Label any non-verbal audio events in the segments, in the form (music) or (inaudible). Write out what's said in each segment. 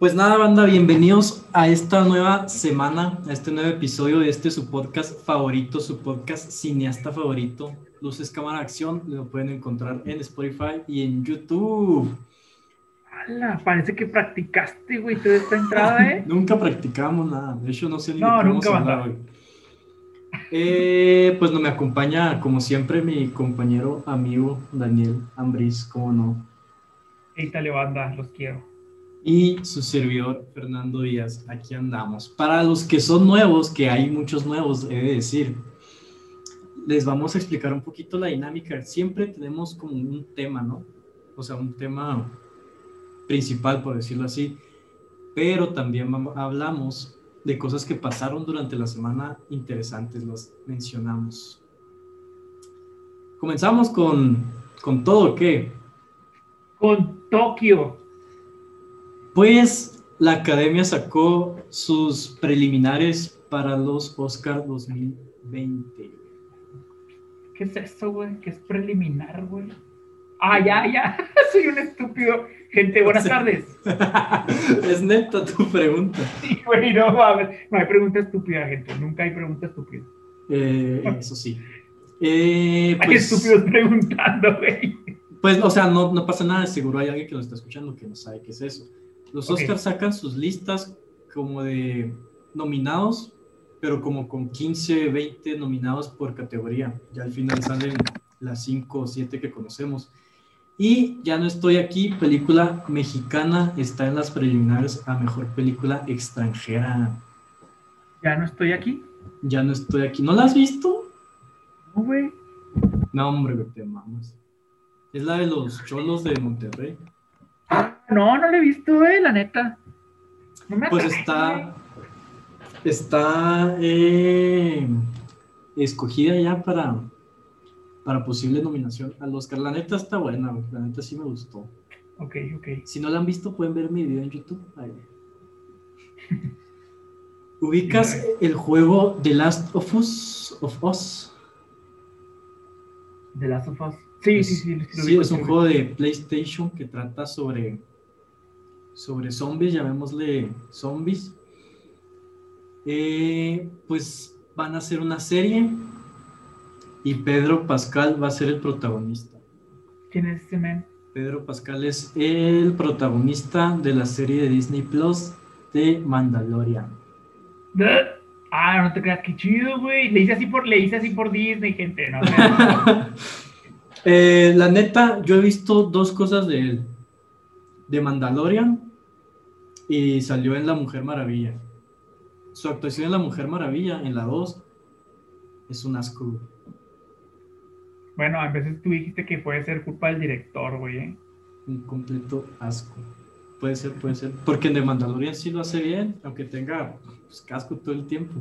Pues nada, banda, bienvenidos a esta nueva semana, a este nuevo episodio de este su podcast favorito, su podcast cineasta favorito, Luces Cámara Acción. Lo pueden encontrar en Spotify y en YouTube. ¡Hala! Parece que practicaste, güey, toda esta entrada, ¿eh? (laughs) nunca practicamos nada, de hecho no sé ni No, qué nunca hablar hoy. Eh, pues no me acompaña, como siempre, mi compañero, amigo Daniel Ambris, como no. Ítale, banda, los quiero. Y su servidor Fernando Díaz. Aquí andamos. Para los que son nuevos, que hay muchos nuevos, he de decir, les vamos a explicar un poquito la dinámica. Siempre tenemos como un tema, ¿no? O sea, un tema principal, por decirlo así. Pero también hablamos de cosas que pasaron durante la semana interesantes, las mencionamos. Comenzamos con, con todo, ¿qué? Con Tokio. Pues la academia sacó sus preliminares para los Oscar 2020. ¿Qué es eso, güey? ¿Qué es preliminar, güey? Ah, ya, ya. (laughs) Soy un estúpido. Gente, buenas Sí. tardes. (laughs) es neta tu pregunta. Sí, güey, no, a ver, no hay pregunta estúpida, gente. Nunca hay pregunta estúpida. Eh, eso sí. Eh, Hay pues, estúpidos preguntando, güey. pues, o sea, no, no pasa nada. Seguro hay alguien que lo está escuchando que no sabe qué es eso. Los Ok. Oscars sacan sus listas como de nominados, pero como con 15, 20 nominados por categoría. Ya al final salen las 5 o 7 que conocemos. Y ya no estoy aquí, película mexicana está en las preliminares a mejor película extranjera. Ya no estoy aquí. Ya no estoy aquí. ¿No la has visto? No, güey. No, hombre, te mamas. Es la de los cholos de Monterrey. No, no lo he visto, güey, la neta. No me Pues atrae, está, está eh, escogida ya para, para posible nominación al Oscar. La neta está buena, la neta sí me gustó. Ok, ok. Si no la han visto, pueden ver mi video en YouTube. Ahí. ¿Ubicas el juego The Last of Us? Of Us? The Last of Us. Sí, sí, sí. Sí, es un juego de PlayStation que trata sobre, sobre zombies, llamémosle zombies. Eh, pues van a hacer una serie y Pedro Pascal va a ser el protagonista. ¿Quién es ese men? Pedro Pascal es el protagonista de la serie de Disney Plus de Mandalorian. Ah, no te creas, qué chido, güey. Le hice así por, le hice así por Disney, gente. No, no. (laughs) Eh, la neta, yo he visto dos cosas de él. De Mandalorian y salió en La Mujer Maravilla. Su actuación en La Mujer Maravilla, en la 2, es un asco. Bueno, a veces tú dijiste que puede ser culpa del director, güey. ¿eh? Un completo asco. Puede ser, puede ser. Porque en The Mandalorian sí lo hace bien, aunque tenga pues, casco todo el tiempo.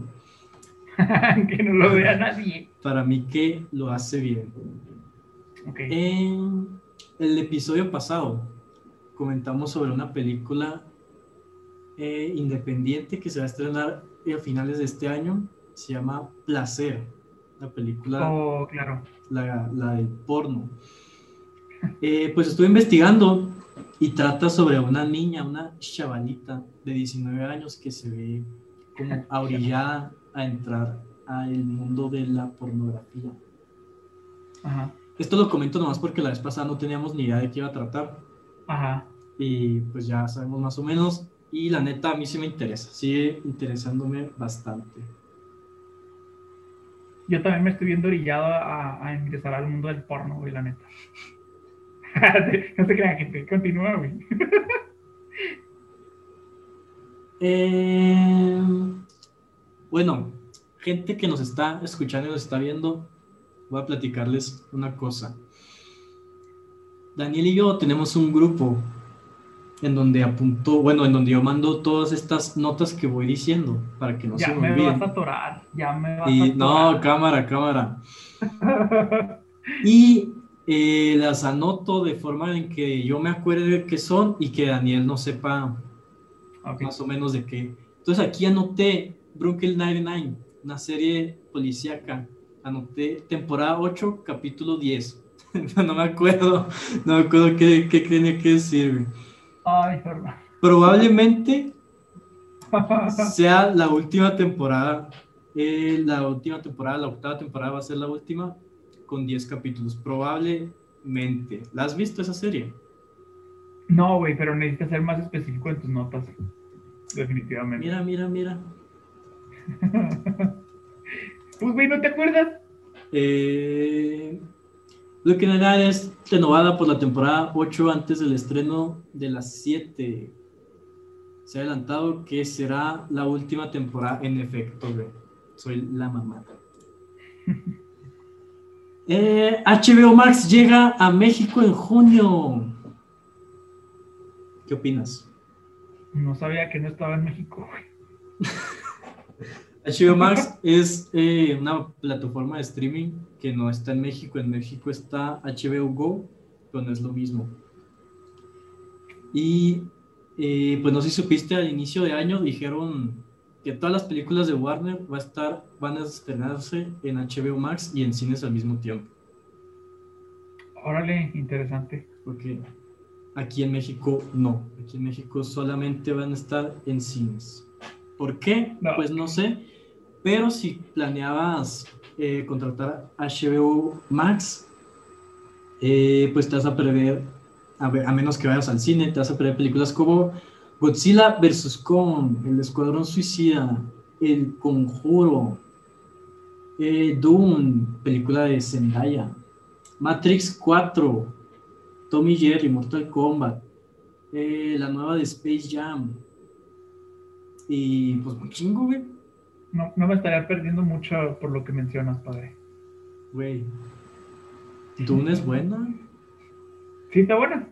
(laughs) que no lo vea nadie. Para mí que lo hace bien. En el episodio pasado comentamos sobre una película eh, independiente que se va a estrenar a finales de este año. Se llama Placer, la película, Oh, claro. la, la del porno. Eh, pues estuve investigando y trata sobre una niña, una chavalita de 19 años que se ve como (laughs) ahorillada a entrar al mundo de la pornografía. Ajá. Esto lo comento nomás porque la vez pasada no teníamos ni idea de qué iba a tratar. Ajá. Y pues ya sabemos más o menos. Y la neta a mí sí me interesa. Sigue interesándome bastante. Yo también me estoy viendo orillado a, a ingresar al mundo del porno, güey, la neta. (laughs) no se crean, gente. Continúa, güey. (laughs) Eh, bueno, gente que nos está escuchando y nos está viendo, voy a platicarles una cosa. Daniel y yo tenemos un grupo en donde apuntó, bueno, en donde yo mando todas estas notas que voy diciendo para que no ya se me me olviden. vas a atorar. Ya me vas Y a no, atorar. cámara, cámara. (laughs) Y eh, las anoto de forma en que yo me acuerde qué son y que Daniel no sepa Ok. más o menos de qué. Entonces aquí anoté Brooklyn 99, una serie policíaca. Anoté temporada 8, capítulo 10. (laughs) no me acuerdo, no me acuerdo qué, qué tenía que decir. Ay. Probablemente (laughs) sea la última temporada. eh, la última temporada, la octava temporada va a ser la última con 10 capítulos. Probablemente. ¿La has visto esa serie? No, güey, pero necesitas ser más específico en tus notas. Definitivamente. Mira, mira, mira. (laughs) Pues, güey, ¿no te acuerdas? Eh, Looking at That es renovada por la temporada 8 antes del estreno de las 7. Se ha adelantado que será la última temporada en efecto. Soy la mamá. (laughs) Eh, HBO Max llega a México en junio. ¿Qué opinas? No sabía que no estaba en México. (laughs) HBO Max es eh, una plataforma de streaming que no está en México. En México está HBO Go, pero no es lo mismo. Y eh, pues no sé si supiste, al inicio de año dijeron que todas las películas de Warner va a estar, van a estrenarse en HBO Max y en cines al mismo tiempo. Órale, interesante. Porque aquí en México no. Aquí en México solamente van a estar en cines. ¿Por qué? No. Pues no sé. Pero si planeabas eh, contratar HBO Max, eh, pues te vas a prever, a, ver, a menos que vayas al cine, te vas a prever películas como Godzilla vs. Kong, El Escuadrón Suicida, El Conjuro, eh, Dune, película de Zendaya, Matrix 4, Tommy Jerry, Mortal Kombat, eh, la nueva de Space Jam. Y pues un chingo, güey. No, no me estaría perdiendo mucho por lo que mencionas, padre. Güey. Dune es buena. ¿Sí está buena?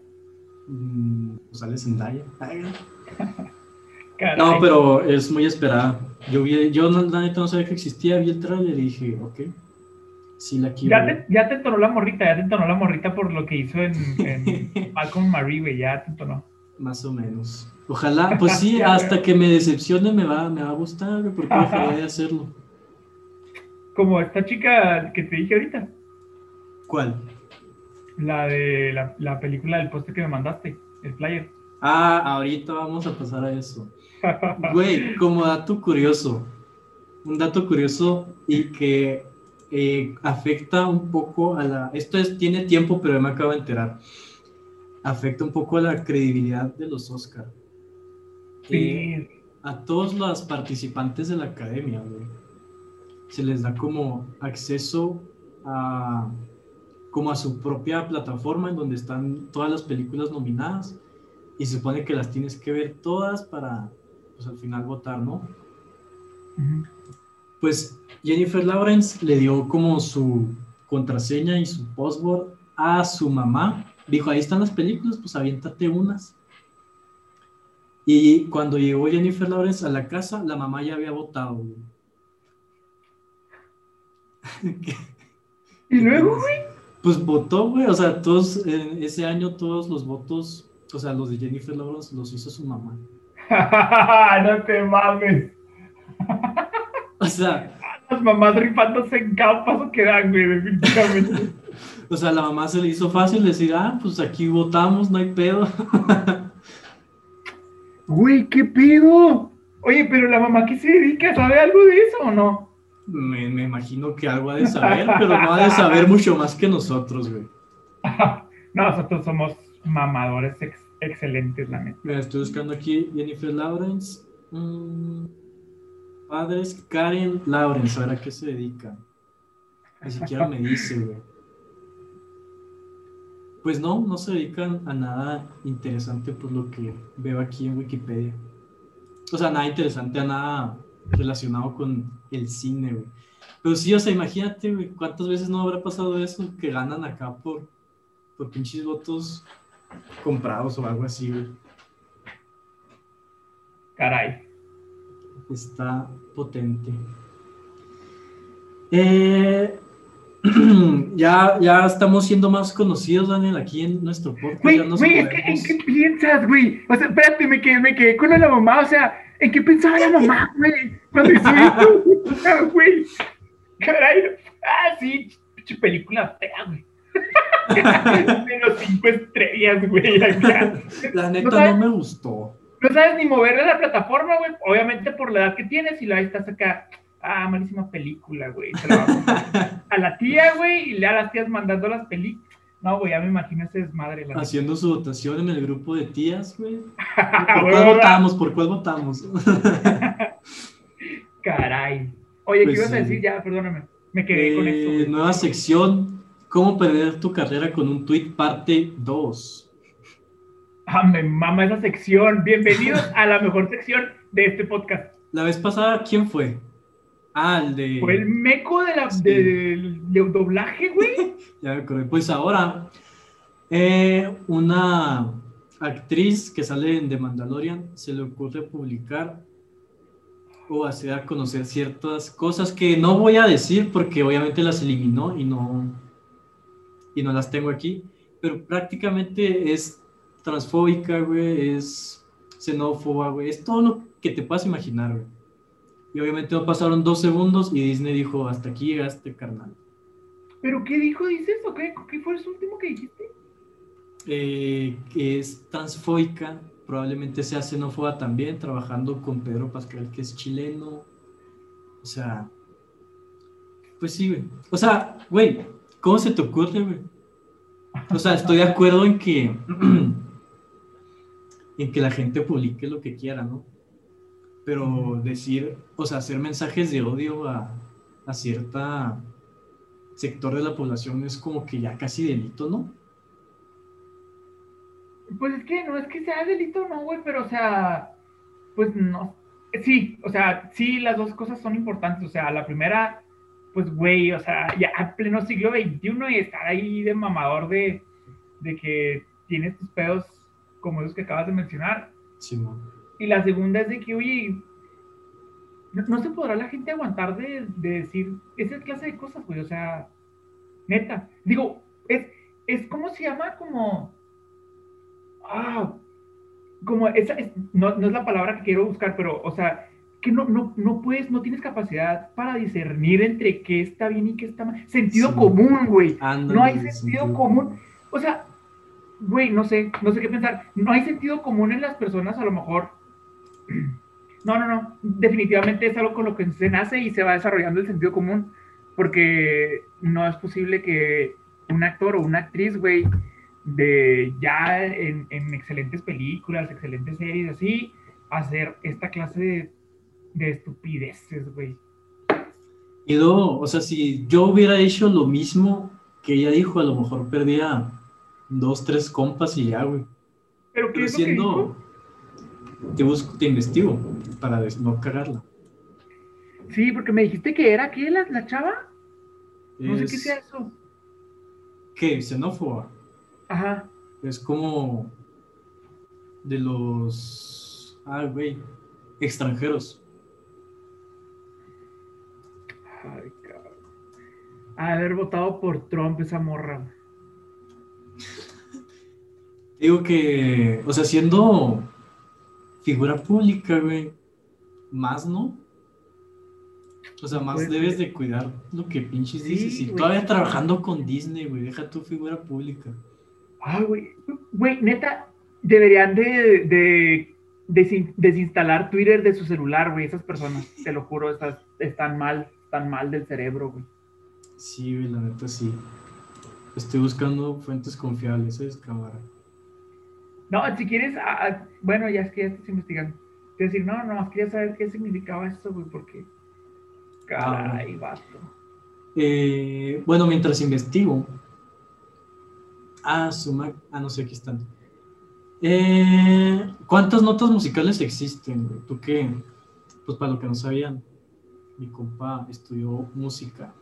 Mm, pues sale Zendaya. (laughs) No, pero es muy esperada. Yo vi, yo no, la neta no sabía que existía, vi el trailer y dije, ok. Sí la quiero. Ya te, ya te entonó la morrita, ya te entonó la morrita por lo que hizo en, en (laughs) Malcolm Marie, güey, ya te entonó. Más o menos. Ojalá, pues sí, (laughs) hasta que me decepcione me va, me va a gustar, porque dejaría de hacerlo. Como esta chica que te dije ahorita, ¿Cuál? la de la, la película del poste que me mandaste, el flyer. Ah, ahorita vamos a pasar a eso. (laughs) Güey, como dato curioso, un dato curioso y que eh, afecta un poco a la... Esto es, tiene tiempo, pero me acabo de enterar. Afecta un poco a la credibilidad de los Oscar. A todos los participantes de la academia, güey, se les da como acceso a como a su propia plataforma en donde están todas las películas nominadas y se supone que las tienes que ver todas para pues al final votar, ¿no? Pues Jennifer Lawrence le dio como su contraseña y su password a su mamá. Dijo, ahí están las películas, pues aviéntate unas. Y cuando llegó Jennifer Lawrence a la casa, la mamá ya había votado. (laughs) Y luego, güey, Pues votó, güey. O sea, todos, en ese año todos los votos, o sea, los de Jennifer Lawrence los hizo su mamá. (laughs) no te mames. (laughs) O sea, Las mamás rifándose en cada paso que dan, güey, definitivamente. o sea, la mamá se le hizo fácil decir, ah, pues aquí votamos, no hay pedo. Güey, ¿qué pedo? Oye, pero la mamá que se dedica, ¿sabe algo de eso o no? Me, me imagino que algo ha de saber, pero no ha de saber mucho más que nosotros, güey. (laughs) no, nosotros somos mamadores ex- excelentes, la neta. Mira, estoy buscando aquí Jennifer Lawrence. Mm, padres Karen Lawrence, a ver a qué se dedica. Ni siquiera me dice, güey. Pues no, no se dedican a nada interesante por lo que veo aquí en Wikipedia. O sea, nada interesante, a nada relacionado con el cine, güey. Pero sí, o sea, imagínate, güey, cuántas veces no habrá pasado eso que ganan acá por, por pinches votos comprados o algo así, güey. Caray. Está potente. Eh, (clears throat) ya, ya estamos siendo más conocidos, Daniel, aquí en nuestro podcast. Güey, ¿en qué, podemos- en qué piensas, güey? O sea, espérate, me quedé, me quedé con la mamá, o sea, ¿en qué pensaba la mamá, güey? Cuando hizo (laughs) esto, (laughs) güey. Caray. Ah, sí, pinche película fea, güey. (laughs) De los cinco estrellas, güey, acá. La ¿No neta sabes? no me gustó. no sabes ni moverle la plataforma, güey. Obviamente por la edad que tienes y la estás acá. Ah, malísima película, güey. (laughs) a la tía, güey, y le a las tías mandando las películas. No, güey, ya me imagino ese desmadre. Haciendo su votación en el grupo de tías, güey. (laughs) ¿Por cuál votamos? ¿Por cuál votamos? (laughs) Caray. Oye, ¿qué pues ibas a decir? Ya, perdóname. Me quedé con esto. Eh, nueva sección. ¿Cómo perder tu carrera con un tweet parte 2? Ah, me mama esa sección. Bienvenidos a la mejor sección de este podcast. La vez pasada, ¿quién fue? Ah, el de. Fue el meco de la, del, doblaje, güey. (laughs) ya me acordé. Pues ahora, eh, una actriz que sale en The Mandalorian se le ocurre publicar o hacer a conocer ciertas cosas que no voy a decir porque obviamente las eliminó y no, y no las tengo aquí, pero prácticamente es transfóbica, güey, es xenófoba, güey, es todo lo que te puedas imaginar, güey. Y obviamente no pasaron dos segundos y Disney dijo, hasta aquí llegaste, carnal. ¿Pero qué dijo, dices? ¿O qué, qué fue el último que dijiste? Eh, que es transfóbica, probablemente sea xenófoba también, trabajando con Pedro Pascal, que es chileno. O sea, pues sí, güey. O sea, güey, ¿cómo se te ocurre, güey? O sea, estoy de acuerdo en que, (clears throat) en que la gente publique lo que quiera, ¿no? Pero decir, o sea, hacer mensajes de odio a, a cierta sector de la población es como que ya casi delito, ¿no? Pues es que no es que sea delito, no, güey, pero o sea, pues no. Sí, o sea, sí, las dos cosas son importantes. O sea, la primera, pues, güey, o sea, ya a pleno siglo XXI y estar ahí de mamador de, de que tienes tus pedos como esos que acabas de mencionar. Sí, Y la segunda es de que, oye, no, se podrá la gente aguantar de, de, decir esa clase de cosas, güey, o sea, neta. Digo, es, es como se llama como ah, como esa, no, no, es la palabra que quiero buscar, pero, o sea, que no, no, no puedes, no tienes capacidad para discernir entre qué está bien y qué está mal. Sentido común, güey. no hay sentido, común. O sea, güey, no sé, no sé qué pensar. No hay sentido común en las personas, a lo mejor. No, no, no. Definitivamente es algo con lo que se nace y se va desarrollando el sentido común. Porque no es posible que un actor o una actriz, güey, de ya en, excelentes películas, excelentes series, así, hacer esta clase de, de estupideces, güey. Y luego, o sea, si yo hubiera hecho lo mismo que ella dijo, a lo mejor perdía dos, tres compas y ya, güey. Pero qué siendo, te busco, te investigo para no cagarla. Sí, porque me dijiste que era qué la, la chava. No sé qué sea eso. ¿Qué? ¿Xenófoba? Ajá. Es como de los. Ah, güey. Extranjeros. Ay, cabrón. Haber votado por Trump esa morra. Digo que, o sea, siendo figura pública, güey, más, ¿no? O sea, más pues, debes de cuidar lo que pinches dices. Y todavía trabajando con Disney, güey, deja tu figura pública. Ay, güey, güey, neta, deberían de, desinstalar Twitter de su celular, güey, esas personas, (laughs) te lo juro, están, están mal, están mal del cerebro, güey. Sí, güey, la neta sí. Estoy buscando fuentes confiables, ¿es cámara? No, si quieres, ah, ah, bueno, ya es que ya estás investigando. Quiero decir, no, no, quería saber qué significaba esto, güey, porque. Caray, ah, vato. Eh, bueno, mientras investigo, Ah, suma. Ah, no sé, aquí están. Eh, ¿Cuántas notas musicales existen? ¿Tú qué? Pues para lo que no sabían, mi compa estudió música.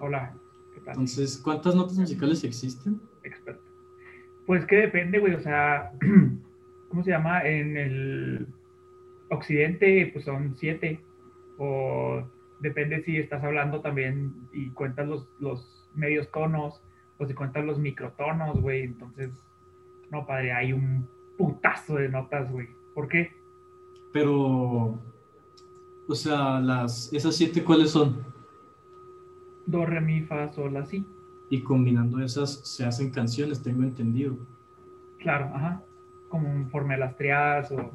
Hola, ¿qué tal? Entonces, ¿cuántas notas musicales existen? Pues que depende, güey, o sea, (clears throat) ¿cómo se llama? En el occidente, pues son siete. O depende si estás hablando también y cuentas los, los medios tonos pues si cuentas los microtonos, güey, entonces, no, padre, hay un putazo de notas, güey. ¿Por qué? Pero, o sea, las, esas siete, ¿cuáles son? Do, re, mi, fa, sol, la, si. Y combinando esas se hacen canciones, tengo entendido. Claro, ajá. conforme a las triadas o,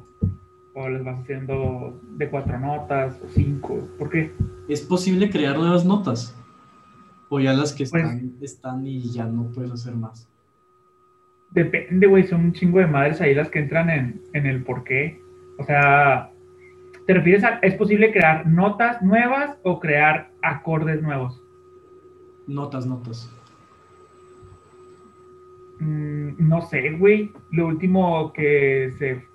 o les vas haciendo de cuatro notas o cinco? ¿Por qué? ¿Es posible crear nuevas notas? ¿O ya las que Pues- están, están y ya no puedes hacer más? Depende, güey, son un chingo de madres ahí las que entran en, en el por qué. O sea, ¿te refieres a, es posible crear notas nuevas o crear acordes nuevos? Notas, notas. Mm, no sé, güey. Lo último que se.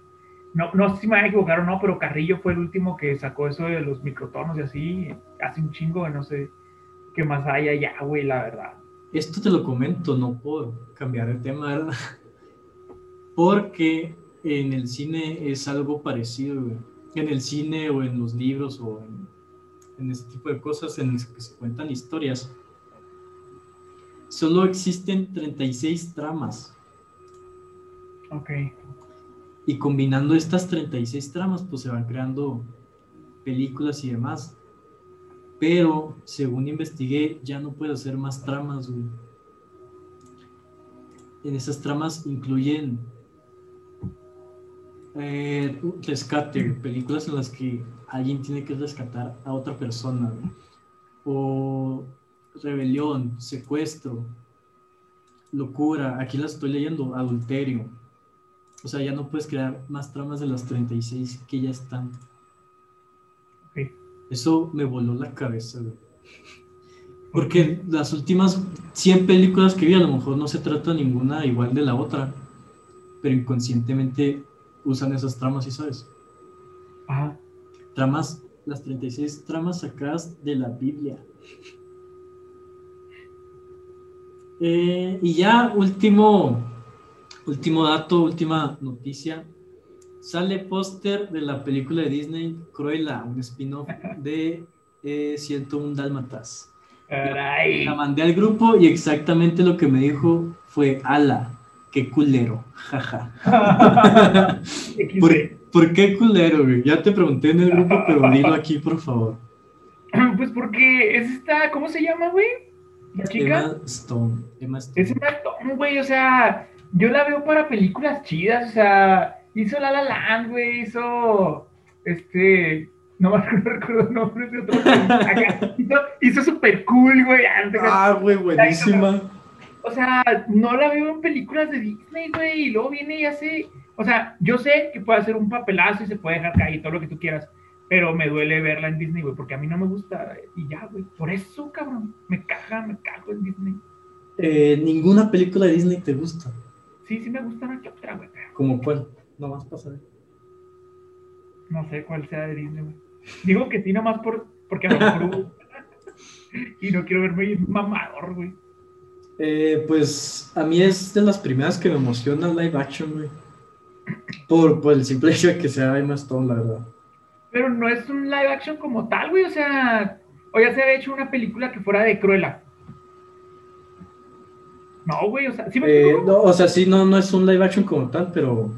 No, no sé si me voy a equivocar o no, pero Carrillo fue el último que sacó eso de los microtonos y así. Hace un chingo, no sé qué más haya ya, güey, la verdad. Esto te lo comento, no por cambiar de tema, ¿verdad? (laughs) Porque en el cine es algo parecido, güey. En el cine o en los libros o en, en ese tipo de cosas en las que se cuentan historias, solo existen 36 tramas. Ok. Y combinando estas 36 tramas, pues se van creando películas y demás. Pero, según investigué, ya no puedo hacer más tramas, güey. En esas tramas incluyen eh, rescate, películas en las que alguien tiene que rescatar a otra persona, güey. O rebelión, secuestro, locura, aquí las estoy leyendo, adulterio. O sea, ya no puedes crear más tramas de las 36 que ya están. Eso me voló la cabeza, güey. Porque las últimas 100 películas que vi, a lo mejor no se trata ninguna igual de la otra, pero inconscientemente usan esas tramas, ¿sí sabes? Ajá. Tramas, las 36 tramas sacadas de la Biblia. Eh, y ya, último, último dato, última noticia. Sale póster de la película de Disney Cruella, un spin-off de eh, 101 Dálmatas. Caray. La mandé al grupo y exactamente lo que me dijo fue, ala, qué culero, jaja. ¿Por, por qué culero, güey? Ya te pregunté en el grupo, pero dilo aquí, por favor. Pues porque es esta, ¿cómo se llama, güey? La chica. Emma Stone. Emma Stone. Es un actor, güey, o sea, yo la veo para películas chidas, o sea, hizo La La Land, güey, hizo, este, no me (laughs) recuerdo nombres de otro, acá, hizo, hizo super cool, güey, antes, Ah, güey, buenísima. o sea, no la veo en películas de Disney, güey, y luego viene y hace, o sea, yo sé que puede hacer un papelazo y se puede dejar caer y todo lo que tú quieras, pero me duele verla en Disney, güey, porque a mí no me gusta, y ya, güey, por eso, cabrón, me caga, me cago en Disney. Eh, ninguna película de Disney te gusta. Sí, sí me gusta una que otra, güey, ¿Como cuál? Nomás para saber. no sé cuál sea de Disney, güey. Digo que sí, nomás por, porque a lo mejor... (laughs) y no quiero verme mamador, güey. Eh, pues a mí es de las primeras que me emociona live action, güey. Por, por el simple hecho de que sea Emma Stone, la verdad. Pero no es un live action como tal, güey, o sea... O ya se había hecho una película que fuera de Cruella. No, güey, o sea, ¿sí me Eh, no, o sea, sí, no, no es un live action como tal, pero.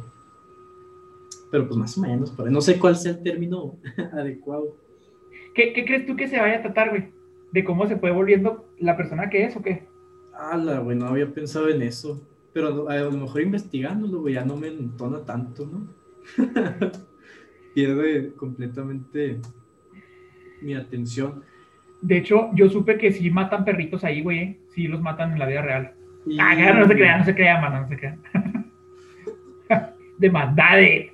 Pero pues más o menos, por ahí. No sé cuál sea el término (laughs) adecuado. ¿Qué, qué crees tú que se vaya a tratar, güey? ¿De cómo se fue volviendo la persona que es o qué? Ala, güey, no había pensado en eso. Pero a lo mejor investigándolo, güey, ya no me entona tanto, ¿no? (laughs) Pierde completamente mi atención. De hecho, yo supe que sí matan perritos ahí, güey, ¿eh? Sí los matan en la vida real. Y- Ah, no se crean, no se crean, mano, no se crean. (laughs) De maldades.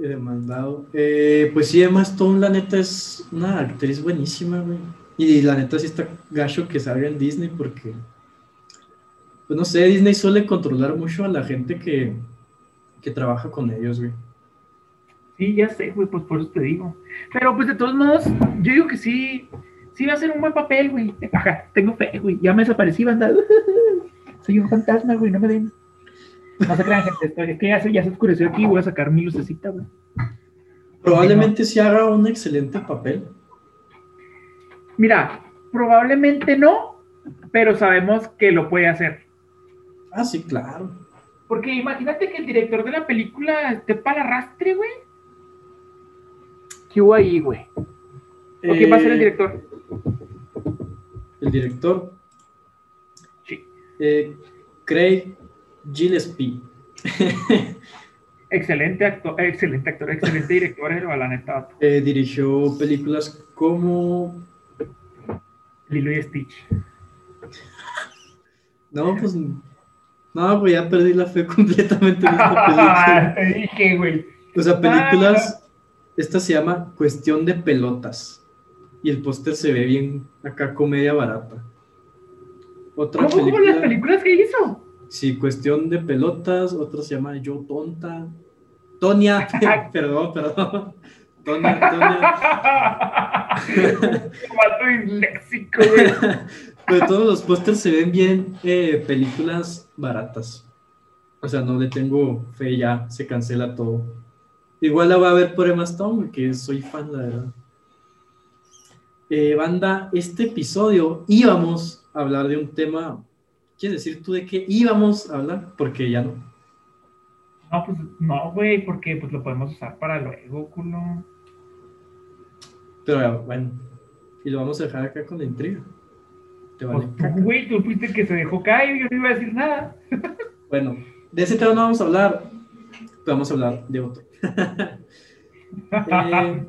He demandado. Eh, pues sí, Emma Stone, la neta, es una actriz buenísima, güey. Y la neta sí está gacho que salga en Disney porque, pues no sé, Disney suele controlar mucho a la gente que, que trabaja con ellos, güey. Sí, ya sé, güey, pues por eso te digo. Pero pues de todos modos, yo digo que sí, sí va a ser un buen papel, güey. Ajá, tengo fe, güey. Ya me desaparecí, banda. (laughs) Soy un fantasma, güey, no me ven. No se crean, gente, estoy- es que ya se, ya se oscureció aquí, voy a sacar mi lucecita, güey. Probablemente sí haga un excelente papel. Mira, probablemente no, pero sabemos que lo puede hacer. Ah, sí, claro. Porque imagínate que el director de la película esté para el arrastre, güey. ¿Qué hubo ahí, güey? ¿O quién va a ser el Eh, director? El director, Sí. eh, Craig Gillespie. (laughs) Excelente actor, excelente actor, excelente director, el la neta. Eh, dirigió películas como Lilo y Stitch. No, pues. No, pues ya perdí la fe (laughs) completamente en esta (laughs) película. Te dije, güey. O sea, películas. Esta se llama Cuestión de Pelotas. Y el póster se ve bien acá, comedia barata. Otra ¿Cómo película, las películas que hizo? Sí, Cuestión de Pelotas. Otra se llama Yo Tonta. Tonia, (laughs) perdón, perdón. Tonia, Tonia. (laughs) Mato léxico, güey. (laughs) Pero todos los pósters se ven bien eh, películas baratas. O sea, no le tengo fe ya, se cancela todo. Igual la va a ver por Emma Stone, que soy fan, la verdad. Eh, banda, este episodio íbamos a hablar de un tema. ¿Quieres decir tú de qué íbamos a hablar? Porque ya no. No, pues no, güey, porque pues lo podemos usar para luego, culo. Pero bueno, y lo vamos a dejar acá con la intriga. Te vale pues, güey, tú fuiste que se dejó caer yo no iba a decir nada. bueno, de ese tema no vamos a hablar, vamos a hablar de otro. Eh,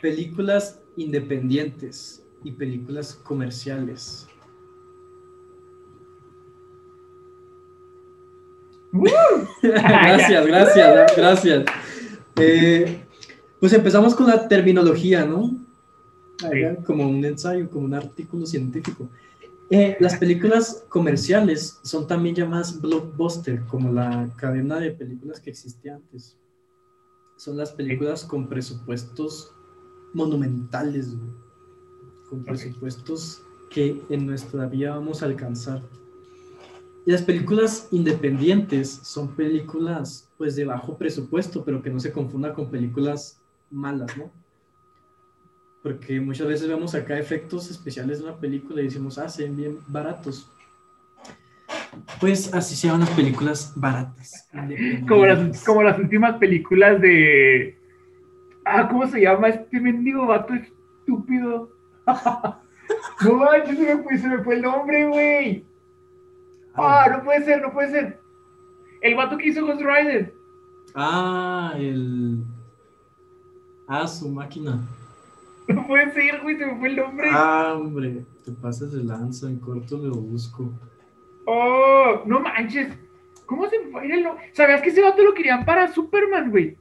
películas independientes y películas comerciales. (laughs) gracias, gracias, gracias. Eh, pues empezamos con la terminología, ¿no? Como un ensayo, como un artículo científico. Eh, las películas comerciales son también llamadas blockbuster, como la cadena de películas que existía antes. Son las películas con presupuestos monumentales, con presupuestos que en nuestra vida vamos a alcanzar. Y las películas independientes son películas pues de bajo presupuesto, pero que no se confunda con películas malas, ¿no? Porque muchas veces vemos acá efectos especiales de una película y decimos, ah, se ven bien baratos. Pues así se llaman las películas baratas. Como las, como las últimas películas de. Ah, ¿cómo se llama este mendigo vato estúpido? (laughs) no manches, se me fue, se me fue el nombre, güey. Ah, no puede ser, no puede ser. El vato que hizo Ghost Rider. Ah, el. Ah, su máquina. No puede ser, güey, se me fue el nombre. Ah, hombre, te pasas de lanza, en corto lo busco. Oh, no manches. ¿Cómo se fue? ¿Sabías que ese vato lo querían para Superman, güey?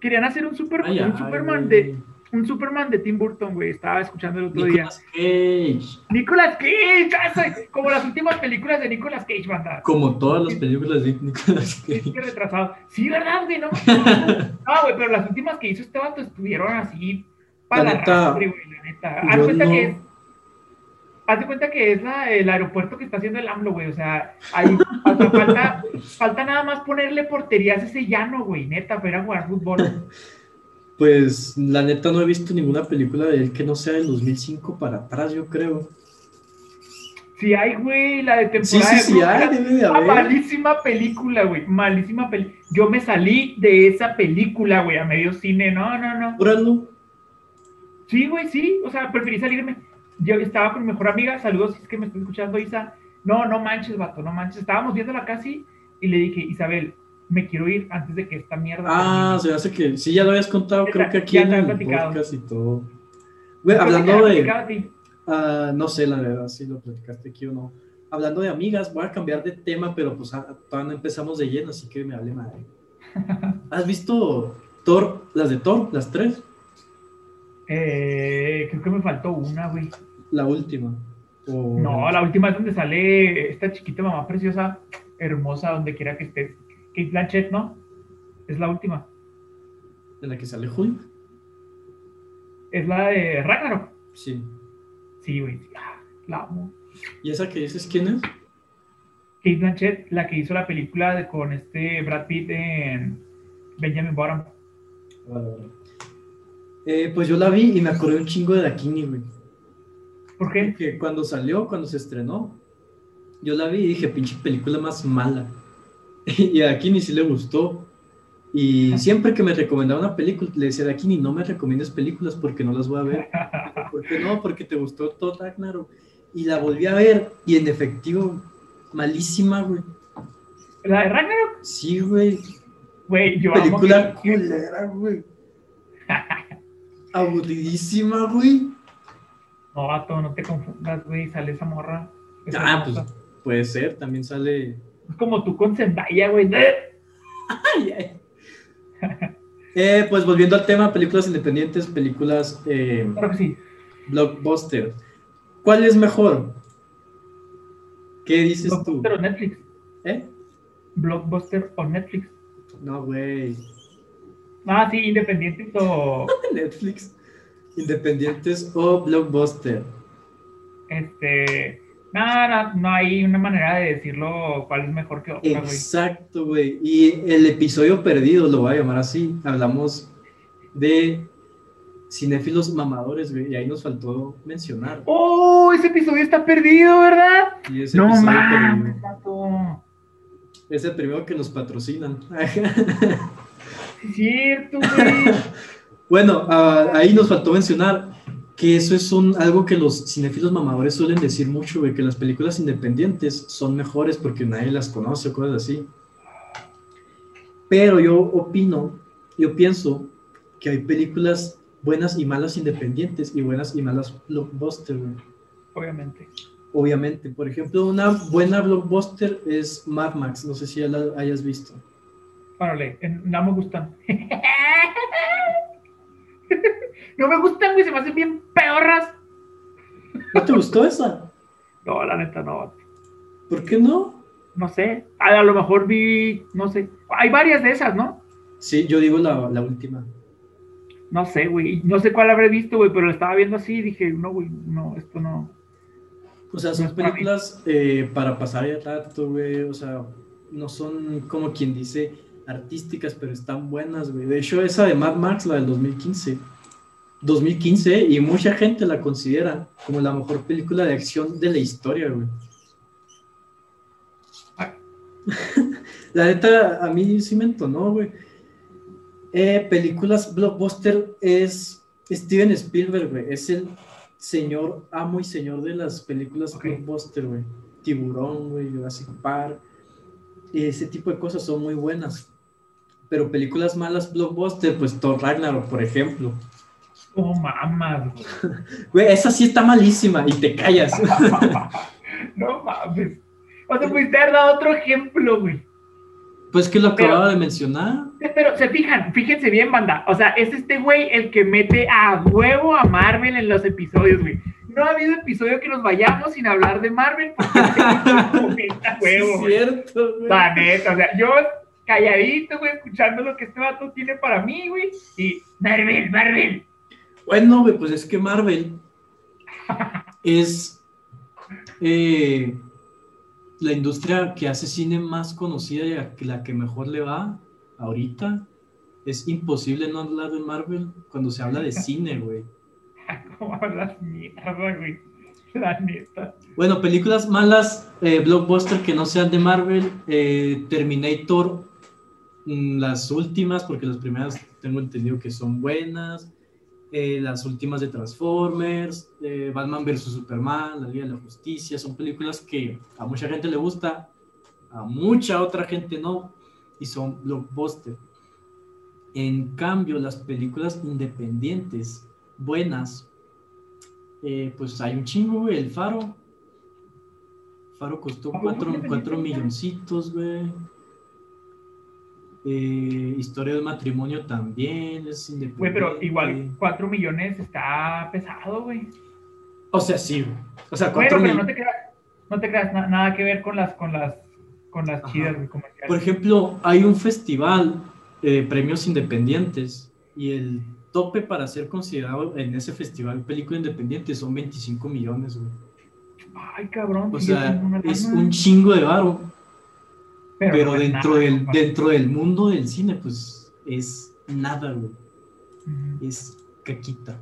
Querían hacer un, Superman, un Superman de un Superman de Tim Burton, güey. Estaba escuchando el otro Nicolas día. Cage. Nicolas Cage. Como las últimas películas de Nicolas Cage, banda. Como todas las películas de Nicolas Cage. Qué retrasado. Sí, ¿verdad, güey? No, (laughs) no, güey, pero las últimas que hizo este vato estuvieron así para la neta, güey, la neta. Haz cuenta que Haz cuenta que es la, el aeropuerto que está haciendo el AMLO, güey. O sea, ahí falta, falta nada más ponerle porterías a ese llano, güey, neta, para jugar fútbol. Pues la neta no he visto ninguna película de él que no sea del 2005 para atrás, yo creo. Sí hay, güey, la de temporada. Sí, sí, sí hay, debe de haber. Malísima película, güey, malísima película. Yo me salí de esa película, güey, a medio cine, no, no, no. ¿Jurando? Sí, güey, sí, o sea, preferí salirme. Yo estaba con mi mejor amiga, saludos, si es que me está escuchando Isa. No, no manches, vato, no manches. Estábamos viéndola casi y le dije, Isabel, me quiero ir antes de que esta mierda. Ah, se hace que sí, ya lo habías contado, creo que aquí en el podcast y todo. Güey, hablando de. Uh, no sé, la verdad, si lo platicaste aquí o no. Hablando de amigas, voy a cambiar de tema, pero pues ah, todavía no empezamos de lleno, así que me hable madre. (laughs) ¿Has visto Thor, las de Thor, las tres? Eh, creo que me faltó una, güey. La última. No, la última es donde sale esta chiquita mamá preciosa, hermosa, donde quiera que esté Kate Blanchett, ¿no? Es la última. ¿De la que sale Hulk? Es la de Ragnarok. Sí. Sí, güey. Ah, la amo. ¿Y esa que dices quién es? Kate Blanchett, la que hizo la película de, con este Brad Pitt en Benjamin Bottom. Eh, pues yo la vi y me acordé un chingo de Dakini, güey. ¿Por qué? Porque cuando salió, cuando se estrenó, yo la vi y dije, pinche película más mala. (laughs) y a Dakini sí le gustó. Y (laughs) siempre que me recomendaba una película, le decía a Dakini, no me recomiendes películas porque no las voy a ver. (laughs) ¿Por qué no? Porque te gustó todo Ragnarok. Y la volví a ver y en efectivo, malísima, güey. ¿La de Ragnarok? Sí, güey. Güey, yo Película culera, güey. Aburridísima, güey. No, vato, no te confundas, güey. Sale esa morra. Esa Ah, pues puede ser, también sale. Es como tú con Zendaya, güey. (laughs) Eh, pues volviendo al tema, películas independientes, películas eh, Claro que sí. blockbuster. ¿Cuál es mejor? ¿Qué dices tú? Blockbuster o Netflix. ¿Eh? Blockbuster o Netflix. No, güey. Ah, sí, independientes o (laughs) Netflix. Independientes o blockbuster. este. No, no, no hay una manera de decirlo cuál es mejor que otra, güey. Exacto, güey. Y el episodio perdido, lo voy a llamar así. Hablamos de cinéfilos mamadores, güey. Y ahí nos faltó mencionar. ¡Oh! Ese episodio está perdido, ¿verdad? Y ese No mames, es el primero que nos patrocinan. Es cierto, (laughs) güey. Bueno, ah, ahí nos faltó mencionar que eso es un, algo que los cinéfilos mamadores suelen decir mucho, güey, que las películas independientes son mejores porque nadie las conoce o cosas así. Pero yo opino, yo pienso que hay películas buenas y malas independientes y buenas y malas blockbuster, güey. Obviamente. Obviamente, por ejemplo, una buena blockbuster es Mad Max, no sé si ya la hayas visto. En- no me gustan. (laughs) no me gustan, güey, se me hacen bien peorras. ¿No te gustó esa? No, la neta, no. ¿Por qué no? No sé. A, lo mejor vi, no sé. Hay varias de esas, ¿no? Sí, yo digo la, la última. No sé, güey. No sé cuál habré visto, güey, pero la estaba viendo así y dije, no, güey, no, esto no. O sea, No son es para películas eh, para pasar el rato, güey. O sea, no son como quien dice artísticas, pero están buenas, güey. De hecho, esa de Mad Max, la del 2015. 2015, y mucha gente la considera como la mejor película de acción de la historia, güey. (laughs) La neta, a mí sí me entonó, güey. Eh, películas blockbuster es Steven Spielberg, güey. Es el señor, amo y señor de las películas blockbuster, güey. Tiburón, güey, Jurassic Park. Y ese tipo de cosas son muy buenas. Pero películas malas blockbuster, pues Thor Ragnarok, por ejemplo. Oh, mamas, güey. (laughs) Güey, esa sí está malísima y te callas. (laughs) no mames. O sea, pudiste haber dado otro ejemplo, güey. Pues que lo acababa de mencionar. Pero se fijan, fíjense bien, banda. O sea, es este güey el que mete a huevo a Marvel en los episodios, güey. No ha habido episodio que nos vayamos sin hablar de Marvel porque (laughs) comenta huevo, Sí, cierto, güey. La neta, o sea, yo calladito, güey, escuchando lo que este vato tiene para mí, güey. Y Marvel, Marvel. Bueno, pues es que Marvel es eh, la industria que hace cine más conocida y la que mejor le va ahorita. Es imposible no hablar de Marvel cuando se habla de cine, güey. (laughs) ¿Cómo hablas mierda, güey? La neta. Bueno, películas malas, eh, blockbuster que no sean de Marvel, eh, Terminator, mm, las últimas, porque las primeras tengo entendido que son buenas, eh, las últimas de Transformers, eh, Batman vs. Superman, La Liga de la Justicia, son películas que a mucha gente le gusta, a mucha otra gente no, y son blockbuster. En cambio, las películas independientes, buenas, eh, pues hay un chingo, güey, El Faro. Faro costó ¿A poco 4 independiente, güey? milloncitos, güey. Eh, historia del matrimonio también es independiente. Güey, pero igual 4 millones está pesado, güey. O sea, sí, güey. O sea, Bueno, 4 pero mil. no te creas, no te creas na- nada que ver con las, con las, con las Ajá. chidas, güey, comerciales. Por ejemplo, hay un festival de premios independientes y el tope para ser considerado en ese festival película independiente son 25 millones, güey. Ay, cabrón. O sea, es un chingo de varo, pero no dentro nada, del, dentro del mundo del cine, pues es nada, güey. Es caquita.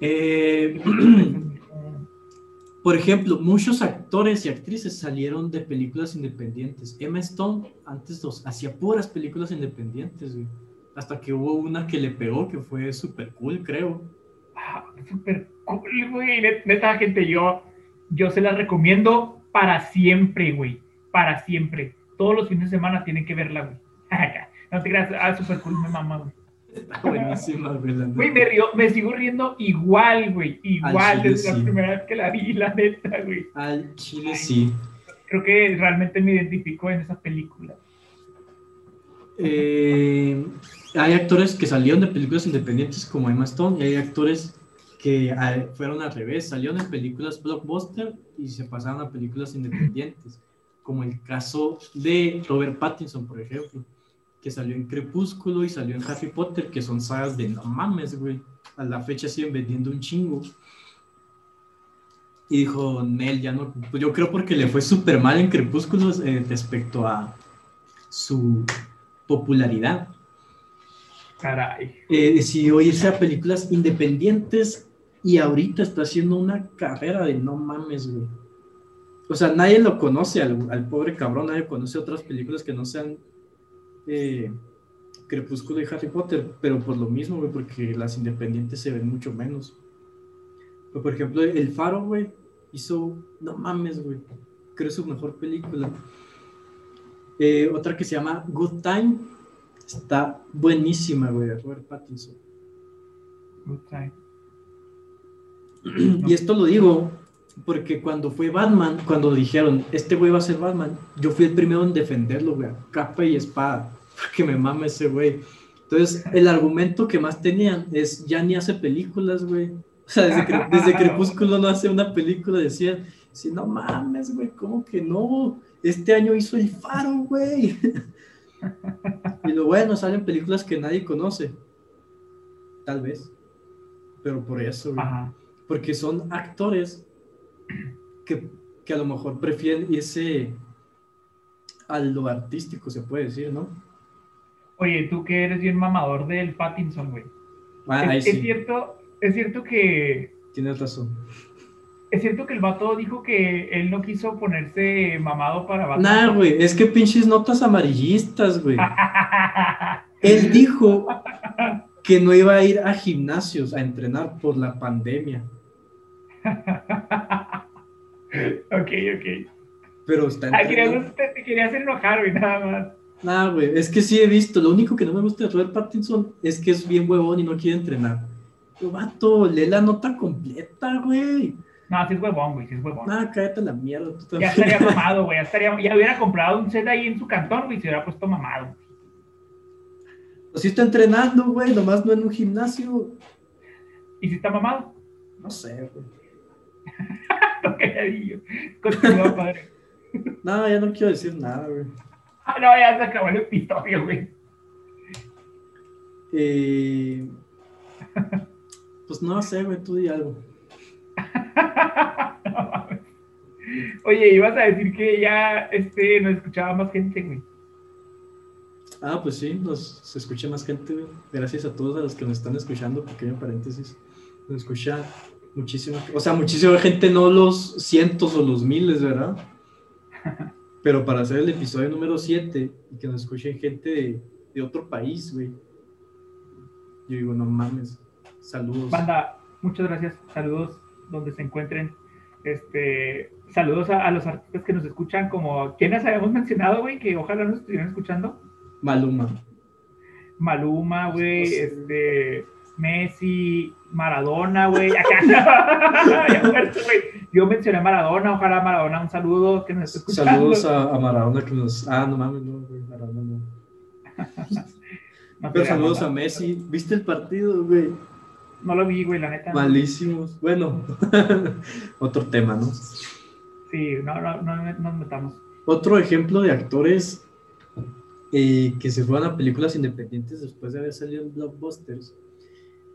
Eh, (clears throat) por ejemplo, muchos actores y actrices salieron de películas independientes. Emma Stone antes los hacía puras películas independientes, güey. Hasta que hubo una que le pegó, que fue súper cool, creo. Ah, Súper cool, güey. Net- Neta, gente, yo, yo se la recomiendo para siempre, güey. Para siempre. Todos los fines de semana tienen que verla, güey. (laughs) No te creas, ah, super cool, me mama, güey. Está buenísima, güey. Güey, me, río- me sigo riendo igual, güey. Igual, desde sí. la primera vez que la vi, la neta, güey. Al chile sí. Creo que realmente me identifico en esa película. Eh, hay actores que salieron de películas independientes como Emma Stone y hay actores que ah, fueron al revés, salieron en películas blockbuster y se pasaron a películas independientes, como el caso de Robert Pattinson, por ejemplo, que salió en Crepúsculo y salió en Harry Potter, que son sagas de no mames, güey, a la fecha siguen vendiendo un chingo. Y dijo, Nel, ya no, pues yo creo porque le fue súper mal en Crepúsculo eh, respecto a su popularidad. Caray. Eh, decidió irse a películas independientes y ahorita está haciendo una carrera de no mames, güey. O sea, nadie lo conoce al, al pobre cabrón, nadie conoce otras películas que no sean eh, Crepúsculo y Harry Potter, pero por lo mismo, güey, porque las independientes se ven mucho menos. Pero, por ejemplo, El Faro, güey, hizo, no mames, güey, creo su mejor película. Eh, otra que se llama Good Time, está buenísima, güey, de Robert Pattinson. Good time. Y esto lo digo porque cuando fue Batman, cuando dijeron, este güey va a ser Batman, yo fui el primero en defenderlo, güey, capa y espada, (laughs) porque me mama ese güey. Entonces, el argumento que más tenían es, ya ni hace películas, güey. (laughs) O sea, desde, Cre- desde Crepúsculo no hace una película, decían, sí, no mames, güey, ¿cómo que no? Este año hizo El Faro, güey. (laughs) Y lo bueno, salen películas que nadie conoce. Tal vez. Pero por eso, güey porque son actores que, que a lo mejor prefieren irse a lo artístico, se puede decir, ¿no? Oye, tú que eres bien mamador del Pattinson, güey. Ah, es, es sí, cierto, es cierto que tienes razón. es cierto que el vato dijo que él no quiso ponerse mamado para Batman. Nah, güey, es que pinches notas amarillistas, güey. (laughs) Él dijo que no iba a ir a gimnasios a entrenar por la pandemia, (laughs) (laughs) ok, ok. pero está Ah, querías, te, querías enojar, güey, nada más. Nah, güey, es que sí he visto. Lo único que no me gusta de Robert Pattinson es que es bien huevón y no quiere entrenar. Pero, vato, lee la nota completa, güey. No, sí es huevón, güey, sí es huevón. Nah, cállate la mierda. Tú Ya estaría (laughs) mamado, güey, ya, estaría, ya hubiera comprado un set ahí en su cantón, güey, y se hubiera puesto mamado. Pues sí está entrenando, güey, nomás no en un gimnasio. ¿Y si está mamado? No sé, güey. (laughs) Continúa, padre. (laughs) No, ya no quiero decir nada, güey. Ah, no, ya se acabó el episodio, güey. Eh, Pues no sé, güey, tú di algo. (laughs) No mames. Oye, ibas a decir que ya este, nos escuchaba más gente, güey. Ah, pues sí, nos se escucha más gente, güey. Gracias a todos a los que nos están escuchando, pequeño paréntesis. Nos escucha muchísima, o sea, muchísima gente, no los cientos o los miles, ¿verdad? (laughs) Pero para hacer el episodio número 7 y que nos escuchen gente de, de otro país, güey. Yo digo, no mames. Saludos. Banda, muchas gracias. Saludos donde se encuentren. Este, saludos a, a los artistas que nos escuchan, como quienes habíamos (laughs) mencionado, güey, que ojalá nos estuvieran escuchando. Maluma. Maluma, güey, este, Messi, Maradona, güey. (laughs) Acá. Yo mencioné Maradona, ojalá Maradona un saludo que nos esté escuchando. Saludos a, a Maradona que nos. Ah, no mames, no, güey. Maradona no. (laughs) No Pero saludos a. Messi. ¿Viste el partido, güey? No lo vi, güey, la neta. Malísimos. Bueno, (laughs) otro tema, ¿no? Sí, no, no, no nos metamos. Otro ejemplo de actores eh, que se fueron a películas independientes después de haber salido en blockbusters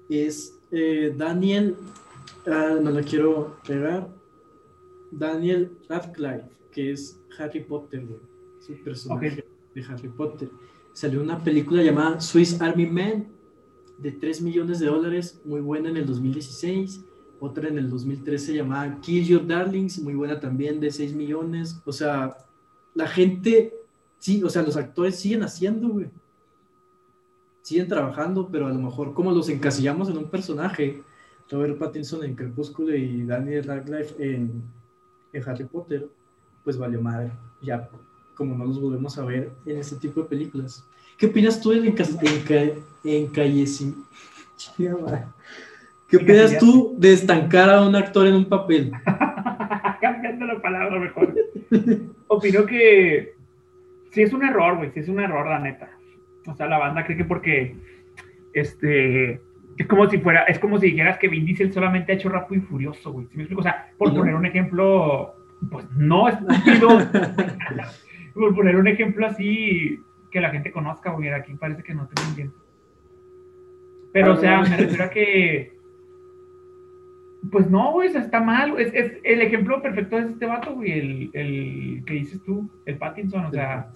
es eh, Daniel, ah, no lo quiero pegar, Daniel Radcliffe, que es Harry Potter, es un personaje de Harry Potter. Salió una película llamada Swiss Army Man de 3 millones de dólares, muy buena en el 2016. Otra en el 2013 llamada Kill Your Darlings, muy buena también, de 6 millones. O sea, la gente, sí, o sea, los actores siguen haciendo, güey. Siguen trabajando, pero a lo mejor como los encasillamos en un personaje, Robert Pattinson en Crepúsculo y Daniel Radcliffe en, en Harry Potter, pues valió madre. Ya como no los volvemos a ver en este tipo de películas. ¿Qué opinas tú del enca- enca- encallecimiento? ¿Qué opinas tú de estancar a un actor en un papel? (laughs) Cambiando la palabra mejor. Opino que sí es un error, güey, sí es un error, la neta. O sea, la banda cree que porque este es como si fuera, es como si dijeras que Vin Diesel solamente ha hecho Rápido y Furioso, güey. ¿Sí me explico? O sea, por poner un ejemplo, pues no estúpido. por poner un ejemplo así que la gente conozca, güey. Aquí parece que no te bien. Pero, o sea, me refiero a que. Pues no, güey, está mal. Es, es, el ejemplo perfecto es este vato, güey, el, el que dices tú, el Pattinson, o sea,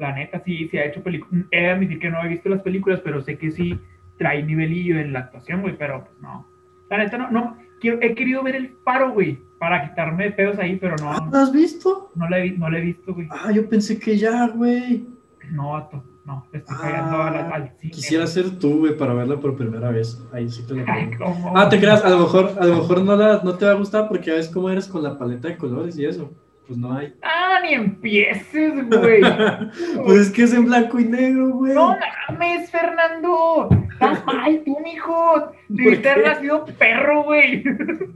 la neta sí, sí ha hecho películas. He de admitir que no he visto las películas, pero sé que sí trae nivelillo en la actuación, güey, pero pues no. La neta no, no. Quiero, he querido ver el faro, güey, para quitarme de pedos ahí, pero no, ¿Lo has visto? no la he, vi- no he visto, güey. Ah, yo pensé que ya, güey. No, vato, no, le estoy cagando a la- al cine. Quisiera ser tú, güey, para verla por primera vez. Ahí sí te lo Ay, pongo. cómo. Ah, te creas, a lo mejor, a lo mejor no, la, no te va a gustar porque ya ves cómo eres con la paleta de colores y eso. Pues no hay. Ah, ni empieces, güey. (laughs) Pues es que es en blanco y negro, güey. No mames, Fernando. Estás mal, tú, mijo. Debiste haber nacido perro, güey.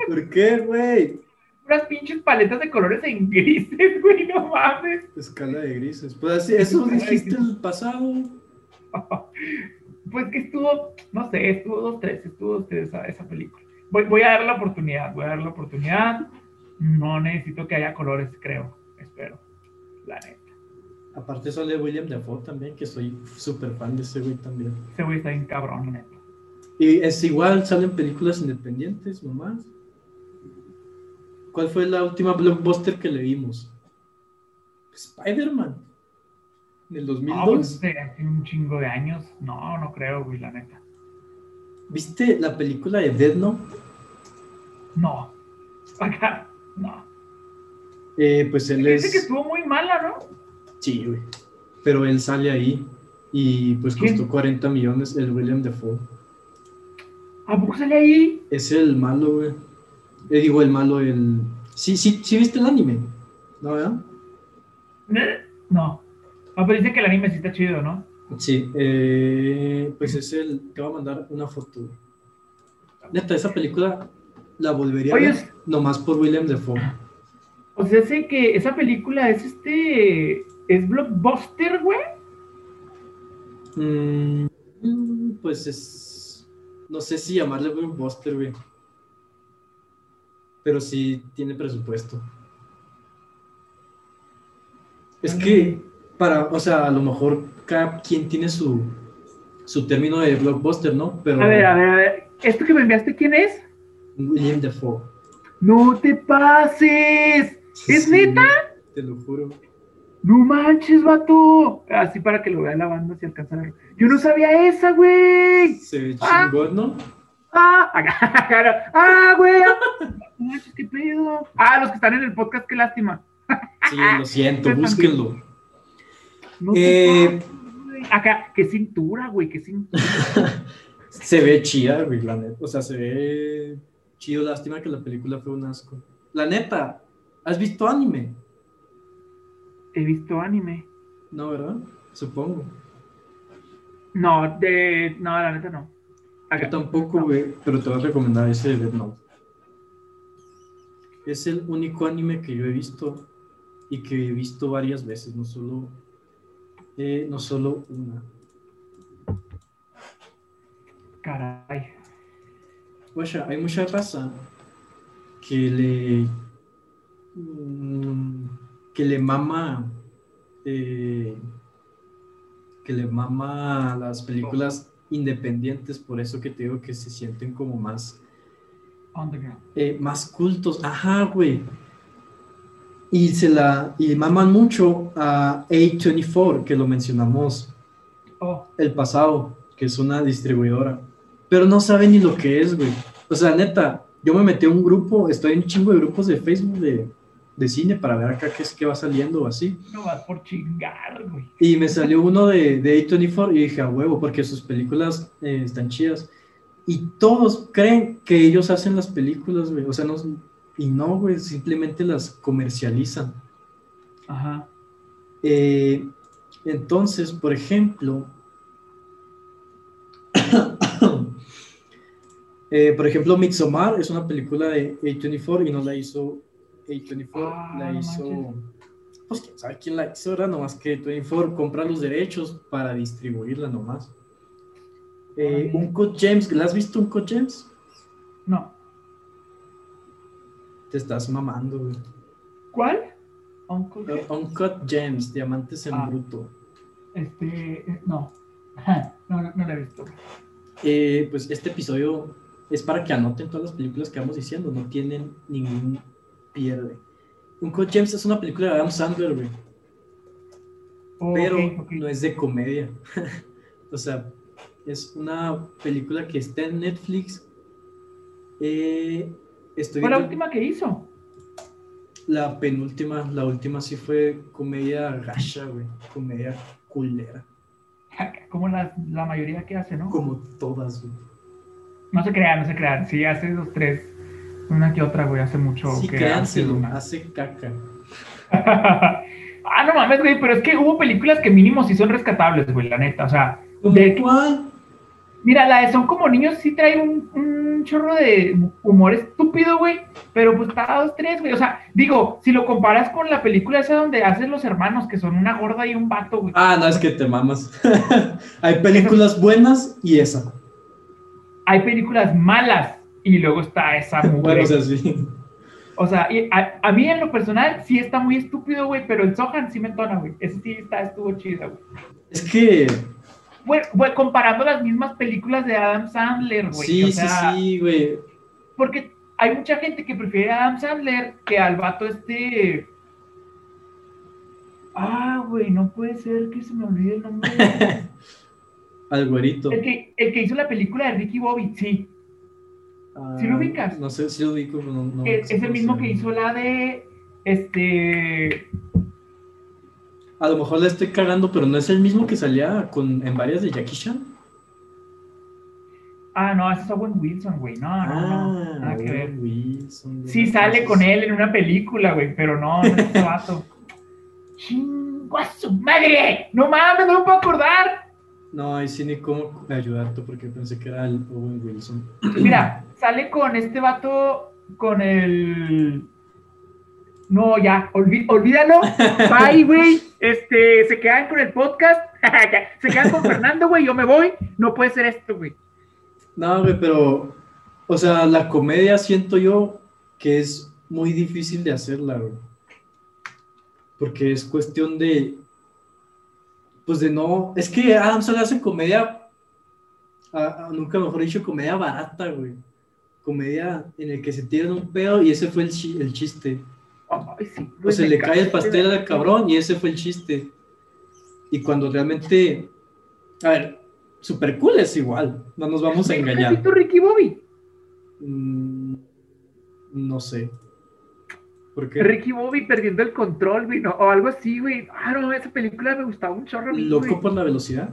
¿Por qué, güey? Unas pinches paletas de colores en grises, güey, no mames. Escala de grises. Pues así, eso dijiste grises. el pasado. (laughs) Pues que estuvo, no sé, estuvo dos, tres, estuvo dos, tres esa, esa película. Voy, voy a dar la oportunidad, voy a dar la oportunidad. No necesito que haya colores, creo, espero, la neta. Aparte sale William Dafoe también, que soy súper fan de ese güey también. Ese güey está bien cabrón, neta. Y es igual, salen películas independientes, nomás. ¿Cuál fue la última blockbuster que le vimos? Spider-Man. Del No, 2002. pues de hace un chingo de años. No, no creo, güey, la neta. ¿Viste la película de Dead Note? No. (laughs) Acá, no. Eh, pues él Dice que es... estuvo muy mala, ¿no? Sí, güey. Pero él sale ahí. Y pues ¿Quién? costó 40 millones el William Dafoe. ¿A poco sale ahí? Es el malo, güey. Le digo el malo, el... Sí, sí, sí viste el anime. ¿No, verdad? No. Ah, pero dice que el anime sí está chido, ¿no? Sí, eh, pues es el. Te voy a mandar una foto. Neta, esa película la volvería Oye, a ver nomás por William Defoe. O sea, sé que esa película es este. Es blockbuster, güey. Mm, pues es. No sé si llamarle blockbuster, güey. Pero sí tiene presupuesto. Es que, para, o sea, a lo mejor cada quien tiene su, su término de blockbuster, ¿no? Pero A ver, a ver, a ver. ¿Esto que me enviaste quién es? William Defoe. ¡No te pases! ¿Es Sí, neta? Te lo juro. ¡No manches, vato! Así para que lo vea la banda si alcanza a. Yo no sabía esa, güey. Se ve Ah. chingón, ¿no? ¡Ah! (laughs) acá, ¡Ah, güey! No manches, qué pedo. Ah, los que están en el podcast, qué lástima. Sí, lo (laughs) siento, búsquenlo. No Eh, pases. Acá, qué cintura, güey, qué cintura. (laughs) Se ve chida, güey, la neta. O sea, se ve chido. Lástima que la película fue un asco. La neta, ¿has visto anime? He visto anime. No, ¿verdad? Supongo. No, de. No, la neta no. Acá. Yo tampoco, güey, pero te voy a recomendar ese de Death Note. Es el único anime que yo he visto y que he visto varias veces, no solo, eh, no solo una. Caray. Guacha, hay mucha raza que le mm, que le mama eh, que le mama las películas independientes, por eso que te digo que se sienten como más Underground. eh, más cultos. Ajá, güey. Y se la y maman mucho a A24, que lo mencionamos Oh, el pasado, que es una distribuidora. Pero no saben ni lo que es, güey. O sea, neta, yo me metí a un grupo, estoy en un chingo de grupos de Facebook de, de cine para ver acá qué es que va saliendo o así. no vas por chingar, güey. Y me salió uno de, de A24 y dije, a huevo, porque sus películas eh, están chidas. Y todos creen que ellos hacen las películas, güey. O sea, no, y no, güey, simplemente las comercializan. Ajá. Eh, entonces, por ejemplo, eh, por ejemplo, Midsommar es una película de A24 y no la hizo A24, Ah, la hizo... Pues quién sabe quién la hizo, ¿verdad? Nomás que A24 compra los derechos para distribuirla nomás. Eh, Órale. Uncut James, ¿la has visto Uncut James? No. Te estás mamando, güey. ¿Cuál? Uncle Eh, Uncut Gems, Diamantes en Ah. Bruto. Este, eh, no. (laughs) no, no, no la he visto. Eh, pues este episodio es para que anoten todas las películas que vamos diciendo, no tienen ningún pierde. Uncut Gems es una película de Adam Sandler, güey, Oh, pero no es de comedia. (laughs) o sea, es una película que está en Netflix. Eh, estoy Fue la última que hizo. la penúltima, la última sí fue comedia gacha, güey, comedia culera, (laughs) Como la, la mayoría que hace, ¿no? como todas, güey. No se crean, no se crean. Sí, hace dos, tres. Una que otra, güey, hace mucho Sí, que hace una. hace caca. (laughs) ah, no mames, güey, pero es que hubo películas que mínimo sí son rescatables, güey, la neta. O sea, de cuál? mira, la de Son como niños sí trae un, un chorro de humor estúpido, güey, pero pues para dos, tres, güey. O sea, digo, si lo comparas con la película esa donde hacen los hermanos, que son una gorda y un vato, güey. Ah, no, es que te mamas. (laughs) Hay películas buenas y esa. Hay películas malas y luego está esa. (laughs) Bueno, o sea, sí. O sea, y a, a mí en lo personal sí está muy estúpido, güey, pero el Sohan sí me entona, güey. Ese sí está, estuvo chido, güey. Es que Bueno, güey, comparando las mismas películas de Adam Sandler, güey. sí, o sea, sí, sí, güey. Porque hay mucha gente que prefiere a Adam Sandler que al vato este. Ah, güey, no puede ser que se me olvide el nombre. (laughs) Al güerito. el, que, el que hizo la película de Ricky Bobby, sí. Ah, ¿sí lo ubicas? No sé si lo ubico, pero no. no es, es el mismo que hizo la de. Este. A lo mejor la estoy cagando, pero no es el mismo que salía con, en varias de Jackie Chan. Ah, no, ese es Owen Wilson, güey. No, no, no. Nada que ver. Wilson. Sí sale con él en una película, güey, pero no, no es vato. (laughs) ¡Chingo a su madre! ¡No mames, no me puedo acordar! No, ahí sí ni cómo ayudarte porque pensé que era el Owen Wilson. Mira, sale con este vato, con el... No, ya, olví- olvídalo. Bye, güey. Este, se quedan con el podcast. (laughs) se quedan con Fernando, güey. Yo me voy. No puede ser esto, güey. No, güey, pero, o sea, la comedia siento yo que es muy difícil de hacerla, güey. Porque es cuestión de, pues de no, es que Adam solo hace comedia, nunca mejor dicho, comedia barata, güey. Comedia en el que se tiran un pedo y ese fue el, chi- el chiste. Ay, sí, O se le cae el pastel al cabrón y ese fue el chiste. Y cuando realmente, a ver, super cool es igual, no nos vamos a ¿Nunca has engañar. Ricky Bobby? Mm, no sé. Ricky Bobby perdiendo el control, güey, no, o algo así, güey. Ah, no, esa película me gustaba un chorro. mí, Loco güey. por la velocidad.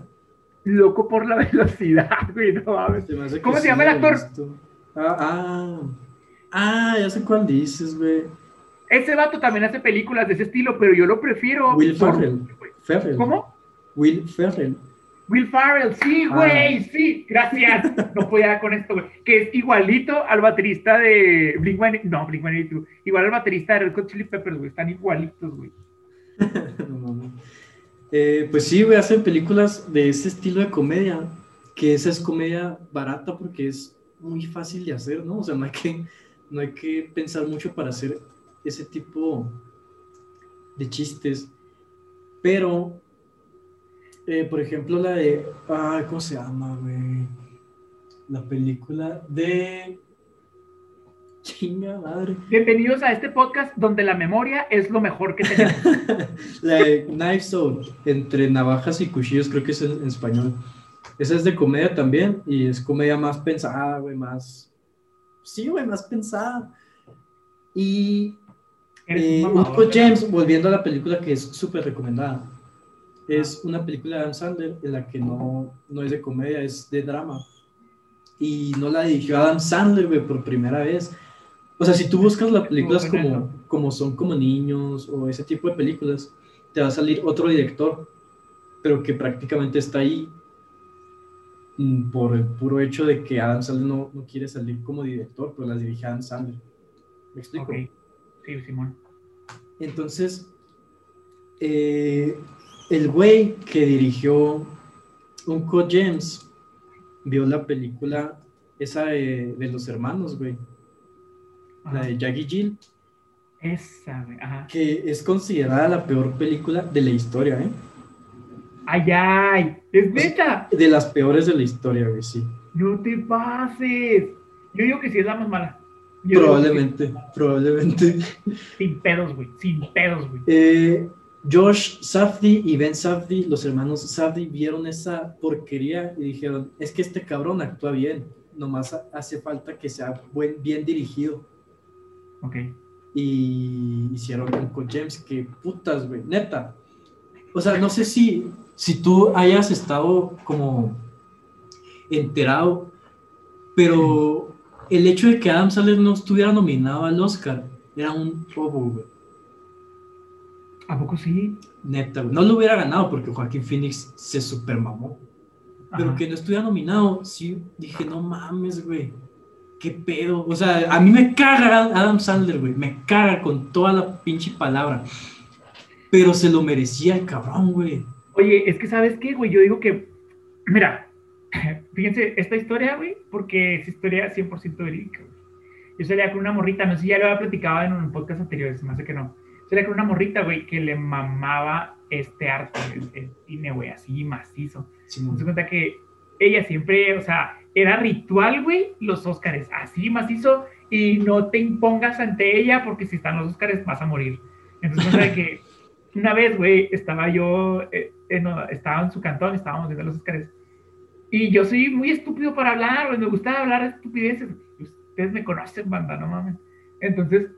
Loco por la (laughs) velocidad, güey, no mames. Se ¿Cómo se llama la el actor? Ah, ah. Ah, ya sé cuál dices, güey. Ese vato también hace películas de ese estilo, pero yo lo prefiero. Will por- Ferrell. Ferrell. ¿Cómo? Will Ferrell. Will Farrell, sí, Ah. güey, sí, gracias. No podía con esto, güey. Que es igualito al baterista de Blink One, no, Blink 182, igual al baterista de Red Hot Chili Peppers, güey. Están igualitos, güey. (laughs) Eh, pues sí, güey, hacen películas de ese estilo de comedia, que esa es comedia barata porque es muy fácil de hacer, ¿no? O sea, no hay que, no hay que pensar mucho para hacer ese tipo de chistes. Pero, eh, por ejemplo, la de, ah, ¿cómo se llama, güey? La película de... Chinga madre. Bienvenidos a este podcast donde la memoria es lo mejor que tenemos. (laughs) La de Knives Out, entre navajas y cuchillos, creo que es en, en español. Esa es de comedia también y es comedia más pensada, güey, más... Sí, güey, más pensada. Y eh. James, volviendo a la película que es súper recomendada, es una película de Adam Sandler en la que no, no es de comedia, es de drama. Y no la dirigió Adam Sandler, güey, por primera vez. O sea, si tú buscas las películas como, como son como niños o ese tipo de películas, te va a salir otro director, pero que prácticamente está ahí mm, por el puro hecho de que Adam Sandler no, no quiere salir como director, pero las dirige Adam Sandler. ¿Me explico? Ok. Sí, Simón. Entonces, eh, el güey que dirigió Uncle James vio la película esa de, de los hermanos, güey. La de Jackie Jill, Esa, güey. Ajá. que es considerada la peor película de la historia, ¿eh? Ay, ay. Es neta. De las peores de la historia, güey, sí. No te pases. Yo digo que sí es la más mala. Yo Probablemente, probablemente. Sin pedos, güey. Sin pedos, güey. Eh, Josh Safdie y Ben Safdie, los hermanos Safdie, vieron esa porquería y dijeron, es que este cabrón actúa bien, nomás ha- hace falta que sea buen, bien dirigido. Ok. Y hicieron Uncle James, que putas, güey, neta. O sea, no sé si, si tú hayas estado como enterado, pero el hecho de que Adam Sandler no estuviera nominado al Oscar era un robo, güey. ¿A poco sí? Neta, güey. No lo hubiera ganado porque Joaquín Phoenix se super mamó. Pero Ajá. que no estuviera nominado, sí dije, no mames, güey. ¿Qué pedo? O sea, a mí me caga Adam Sandler, güey. Me caga con toda la pinche palabra. Pero se lo merecía el cabrón, güey. Oye, es que ¿sabes qué, güey? Yo digo que, mira, (clears throat) fíjense, esta historia, güey, porque es historia 100% verídica. Yo salía con una morrita, no sé si ya lo había platicado en un podcast anterior, se me hace que no. Salía con una morrita, güey, que le mamaba este arte, el, el cine, güey, así macizo. Simón. Se cuenta que ella siempre, o sea, era ritual, güey, los Óscares, así macizo, y no te impongas ante ella porque si están los Óscares vas a morir. Entonces, que (laughs) una vez, güey, estaba yo, eh, en- estaba en su cantón, estábamos viendo los Óscares, y yo soy muy estúpido para hablar, güey, me gusta hablar estupideces. Ustedes me conocen, banda, no mames. Entonces,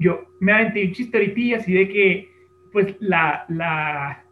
yo me aventé un chiste ahorita y así de que, pues, la, la,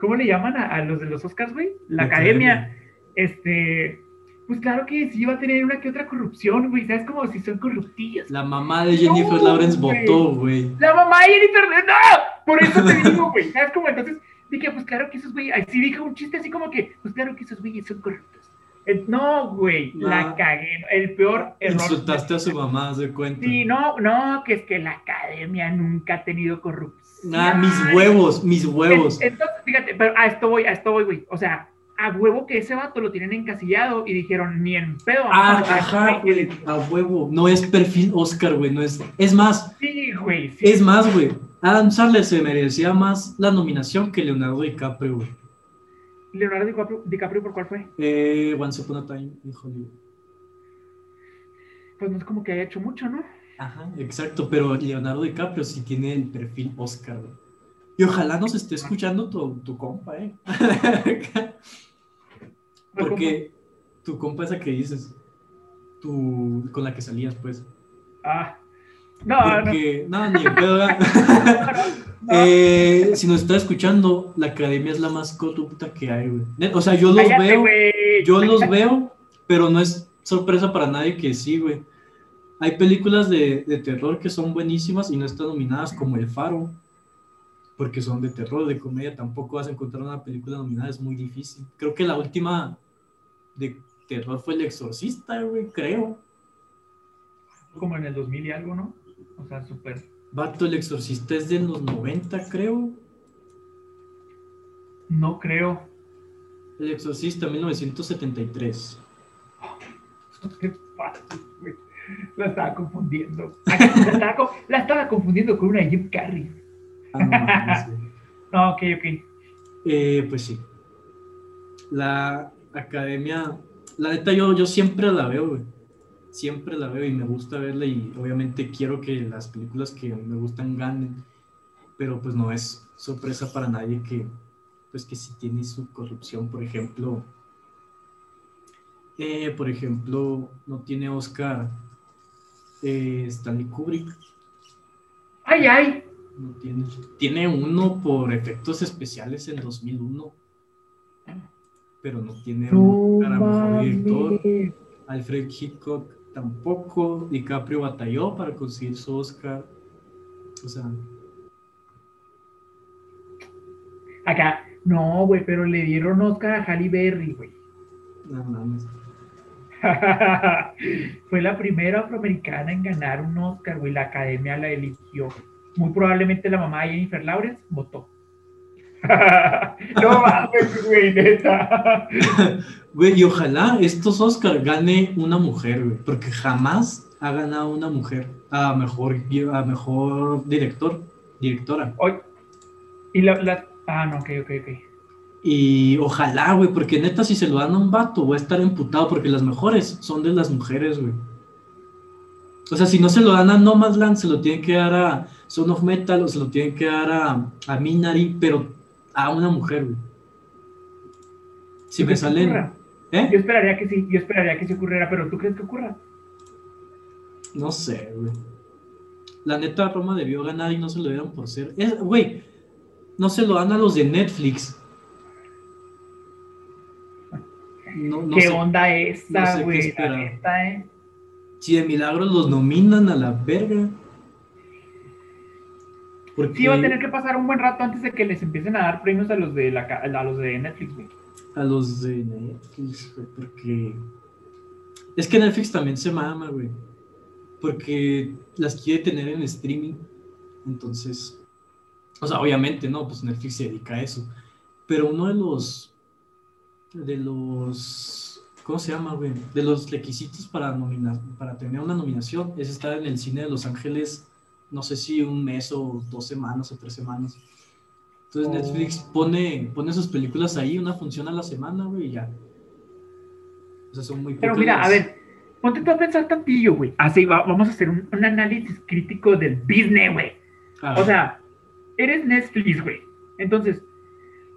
¿cómo le llaman a, a los de los Oscars, güey? La, La academia, academia. este, pues claro que sí va a tener una que otra corrupción, güey, ¿sabes? Como si son corruptillas. La, La mamá de Jennifer No, Lawrence güey. votó, güey. mamá de Jennifer, ¡no! Por eso te (laughs) digo, güey, ¿sabes? Como entonces dije, pues claro que esos güeyes, así dije un chiste así como que, pues claro que esos güeyes son corruptos. Eh, No, güey, la No. cagué, el peor error. Insultaste a su mamá, haz de cuenta. Sí, no, no, que es que la academia nunca ha tenido corrupción. Ah, mis huevos, mis huevos. En- Entonces, fíjate, pero a esto voy, a esto voy, güey. O sea, a huevo que ese vato lo tienen encasillado y dijeron, ni en pedo. Ah, a ajá, este güey". güey. A huevo. No es perfil Oscar, güey. No es. Es más, Sí, güey, sí. es más, güey. Adam Sandler se merecía más la nominación que Leonardo DiCaprio, güey. Leonardo DiCaprio, DiCaprio, ¿por cuál fue? Eh, Once Upon a Time in Hollywood. Pues no es como que haya hecho mucho, ¿no? Ajá, exacto, pero Leonardo DiCaprio sí tiene el perfil Oscar, güey. Y ojalá nos esté escuchando tu, tu compa, ¿eh? (laughs) Porque tu compa esa que dices, tu, con la que salías, pues. Ah. No, no. Porque, no, ni en pedo, (laughs) no. (laughs) Eh, si nos está escuchando, la academia es la más corrupta que hay, güey. O sea, yo los Cállate, veo, yo los veo, pero no es sorpresa para nadie que sí, güey. Hay películas de, de terror que son buenísimas y no están nominadas como El Faro, porque son de terror, de comedia. Tampoco vas a encontrar una película nominada, es muy difícil. Creo que la última de terror fue El Exorcista, güey, creo. Como en el 2000 y algo, ¿no? O sea, súper. Vato, El Exorcista es de los 90, creo. No creo. El Exorcista, 1973. (laughs) Qué fácil, güey. La estaba confundiendo. La estaba, co- la estaba confundiendo con una Jim Carrey. Ah, no. (laughs) No, ok, ok. Eh, pues sí. La academia, la neta, yo, yo siempre la veo, güey. Siempre la veo y me gusta verla y obviamente quiero que las películas que me gustan ganen. Pero pues no es sorpresa para nadie que, pues que si tiene su corrupción, por ejemplo. eh, por ejemplo, no tiene Oscar eh, Stanley Kubrick. Ay, ay. No tiene. Tiene uno por efectos especiales en 2001. Pero no tiene un mejor director. Alfred Hitchcock tampoco. DiCaprio batalló para conseguir su Oscar. O sea, Acá, no, güey, pero le dieron Oscar a Halle Berry, güey. No mames. (laughs) Fue la primera afroamericana en ganar un Oscar, güey. La academia la eligió. Muy probablemente la mamá de Jennifer Lawrence votó. No mames, güey, neta. Güey, y ojalá estos Oscar gane una mujer, güey, porque jamás ha ganado una mujer a mejor, a mejor director, directora. Hoy. Y la, la, Ah, no, ok, ok, ok. Y ojalá, güey, porque neta, si se lo dan a un vato, voy a estar emputado, porque las mejores son de las mujeres, güey. O sea, si no se lo dan a Nomadland, se lo tienen que dar a Son of Metal o se lo tienen que dar a, a Minari, pero a una mujer, güey. Si me salen. ¿Eh? Yo esperaría que sí, yo esperaría que se ocurriera, pero ¿tú crees que ocurra? No sé, güey. La neta, Roma debió ganar y no se lo dieron por ser. Güey, no se lo dan a los de Netflix. ¿Qué onda esta, güey? eh. Si de milagros los nominan a la verga. Porque... Sí, va a tener que pasar un buen rato antes de que les empiecen a dar premios a los de, la, a los de Netflix, güey. A los de Netflix, güey, porque... Es que Netflix también se mama, güey. Porque las quiere tener en streaming. Entonces, o sea, obviamente, ¿no? Pues Netflix se dedica a eso. Pero uno de los. De los. ¿Cómo se llama, güey? De los requisitos para, nominar, para tener una nominación es estar en el cine de Los Ángeles, no sé si un mes o dos semanas o tres semanas. Entonces oh. Netflix pone, pone sus películas ahí, una función a la semana, güey, y ya. O sea, son muy Pero mira, a ver, ponte tú a pensar tantillo, güey. Así, vamos a hacer un, un análisis crítico del business, güey. O sea, eres Netflix, güey. Entonces,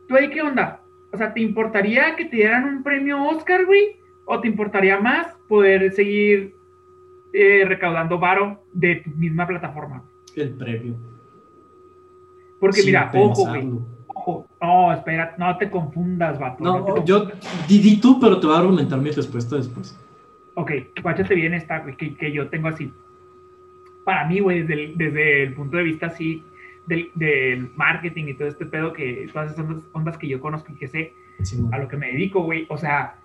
¿tú ahí qué onda? O sea, ¿te importaría que te dieran un premio Oscar, güey? ¿O te importaría más poder seguir eh, recaudando varo de tu misma plataforma? El premio. Porque mira, ojo, güey. Ojo. No, espera, no te confundas, vato. No, yo di, tú, pero te voy a argumentar mi respuesta después. Ok, guáchate bien esta, güey, que, que yo tengo así. Para mí, güey, desde desde el punto de vista así, del, marketing y todo este pedo que todas esas ondas, que yo conozco y que sé a lo que me dedico, güey. O sea,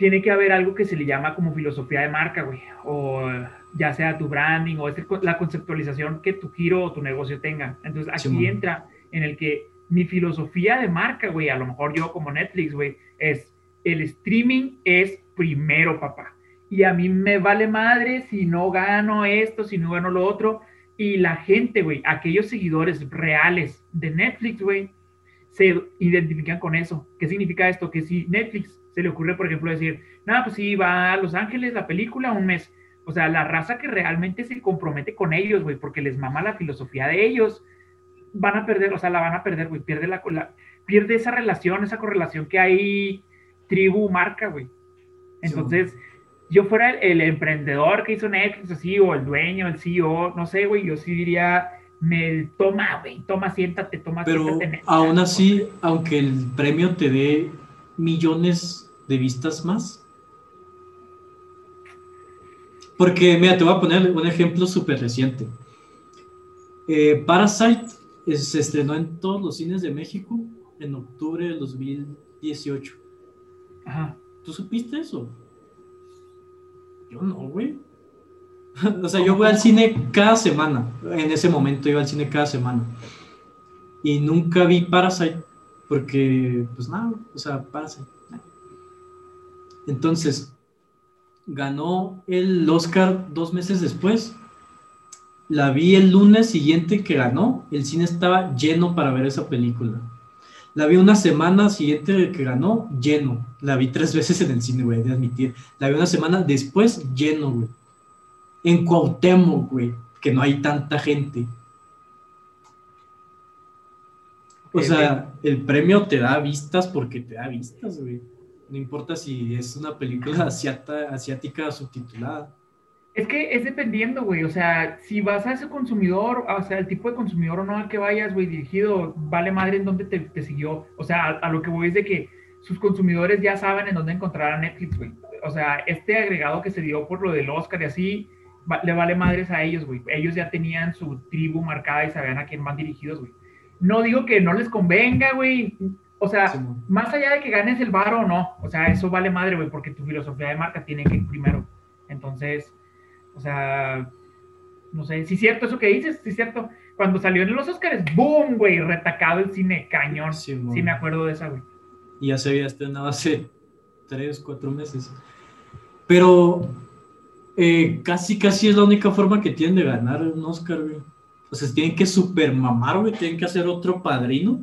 tiene que haber algo que se le llama como filosofía de marca, güey. O ya sea tu branding o la conceptualización que tu giro o tu negocio tenga. Entonces aquí entra en el que mi filosofía de marca, güey, a lo mejor yo como Netflix, güey, es el streaming es primero, papá. Y a mí me vale madre si no gano esto, si no gano lo otro. Y la gente, güey, aquellos seguidores reales de Netflix, güey, se identifican con eso. ¿Qué significa esto? Que si Netflix se le ocurre, por ejemplo, decir, nada, pues sí, va a Los Ángeles la película un mes. O sea, la raza que realmente se compromete con ellos, güey, porque les mama la filosofía de ellos, van a perder, o sea, la van a perder, güey, pierde, la, pierde esa relación, esa correlación que hay tribu-marca, güey. Entonces, yo fuera el, emprendedor que hizo Netflix, así, o el dueño, el CEO, no sé, güey, yo sí diría, me toma, güey, toma, siéntate, toma, Pero siéntate. aún así, aunque el premio te dé millones de vistas más. Porque, mira, te voy a poner un ejemplo súper reciente. Eh, Parasite se estrenó en todos los cines de México en octubre del 2018. Ajá. ¿Tú supiste eso? Yo no, güey. (laughs) o sea, yo voy al cine cada semana. En ese momento iba al cine cada semana. Y nunca vi Parasite. Porque, pues nada, o sea, Parasite. Entonces, ganó el Oscar dos meses después. La vi el lunes siguiente que ganó. El cine estaba lleno para ver esa película. La vi una semana siguiente que ganó, lleno. La vi tres veces en el cine, güey, de admitir. La vi una semana después, lleno, güey. En Cuauhtémoc, güey, que no hay tanta gente. O sea, el premio te da vistas porque te da vistas, güey. No importa si es una película asiática subtitulada. Es que es dependiendo, güey. O sea, si vas a ese consumidor, o sea, el tipo de consumidor o no al que vayas, güey, dirigido, vale madre en dónde te, siguió. O sea, a, lo que voy es de que sus consumidores ya saben en dónde encontrar a Netflix, güey. O sea, este agregado que se dio por lo del Oscar y así, le vale madres a ellos, güey. Ellos ya tenían su tribu marcada y sabían a quién van dirigidos, güey. No digo que no les convenga, güey. O sea, más allá de que ganes el bar o no, o sea, eso vale madre, güey, porque tu filosofía de marca tiene que ir primero. Entonces, o sea, no sé, si es cierto eso que dices, si es cierto. Cuando salió en los Oscars, ¡boom, güey! Retacado el cine, cañón. Sí, me acuerdo de esa, güey. Y ya se había estrenado hace tres, cuatro meses. Pero eh, casi, casi es la única forma que tienen de ganar un Oscar, güey. O sea, tienen que super mamar, güey, tienen que hacer otro padrino.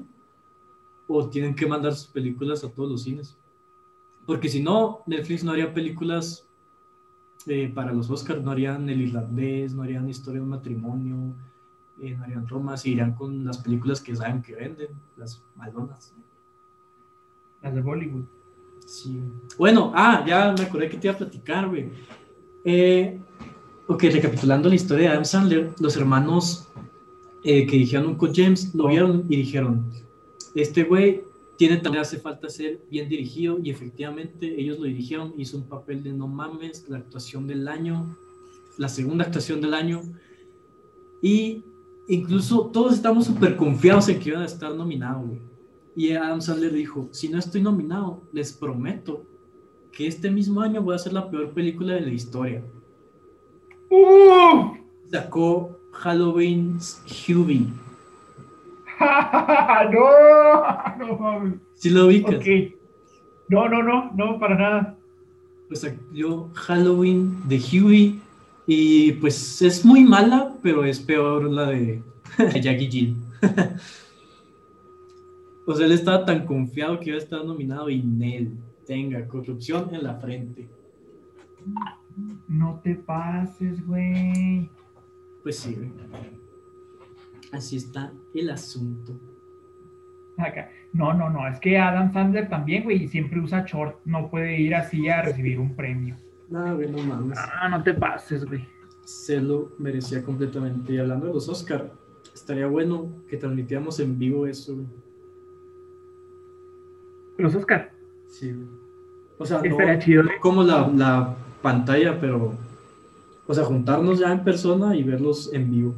O tienen que mandar sus películas a todos los cines. Porque si no, Netflix no haría películas eh, para los Oscars, no harían El Irlandés, no harían Historia de un matrimonio, eh, no harían Roma, se irían con las películas que saben que venden, las malonas. Las de Bollywood. Sí. Bueno, ah, ya me acordé que te iba a platicar, güey. Eh, ok, recapitulando la historia de Adam Sandler, los hermanos eh, que dijeron Uncle James lo vieron y dijeron, este güey tiene también hace falta ser bien dirigido y efectivamente ellos lo dirigieron, hizo un papel de no mames, la actuación del año, la segunda actuación del año y incluso todos estamos súper confiados en que iban a estar nominados, Y Adam Sandler dijo, si no estoy nominado, les prometo que este mismo año voy a hacer la peor película de la historia. ¡Uh! Sacó Halloween's Hubie (laughs) no, no mames. ¿Sí lo ubicas? No, no, no, no, para nada. Pues yo Halloween de Huey y pues es muy mala, pero es peor la de (laughs) Jackie Jill. (laughs) o sea, él estaba tan confiado que iba a estar nominado y Nel tenga corrupción en la frente. No te pases, güey. Pues sí. Así está el asunto. No, no, no, es que Adam Sandler también, güey, siempre usa short, no puede ir así a recibir un premio. No, güey, no mames. Ah, no te pases, güey. Se lo merecía completamente. Y hablando de los Oscar, estaría bueno que transmitiéramos en vivo eso, güey. ¿Los Oscar? Sí, güey. O sea, no, chido, como la, la pantalla, pero. O sea, juntarnos ya en persona y verlos en vivo.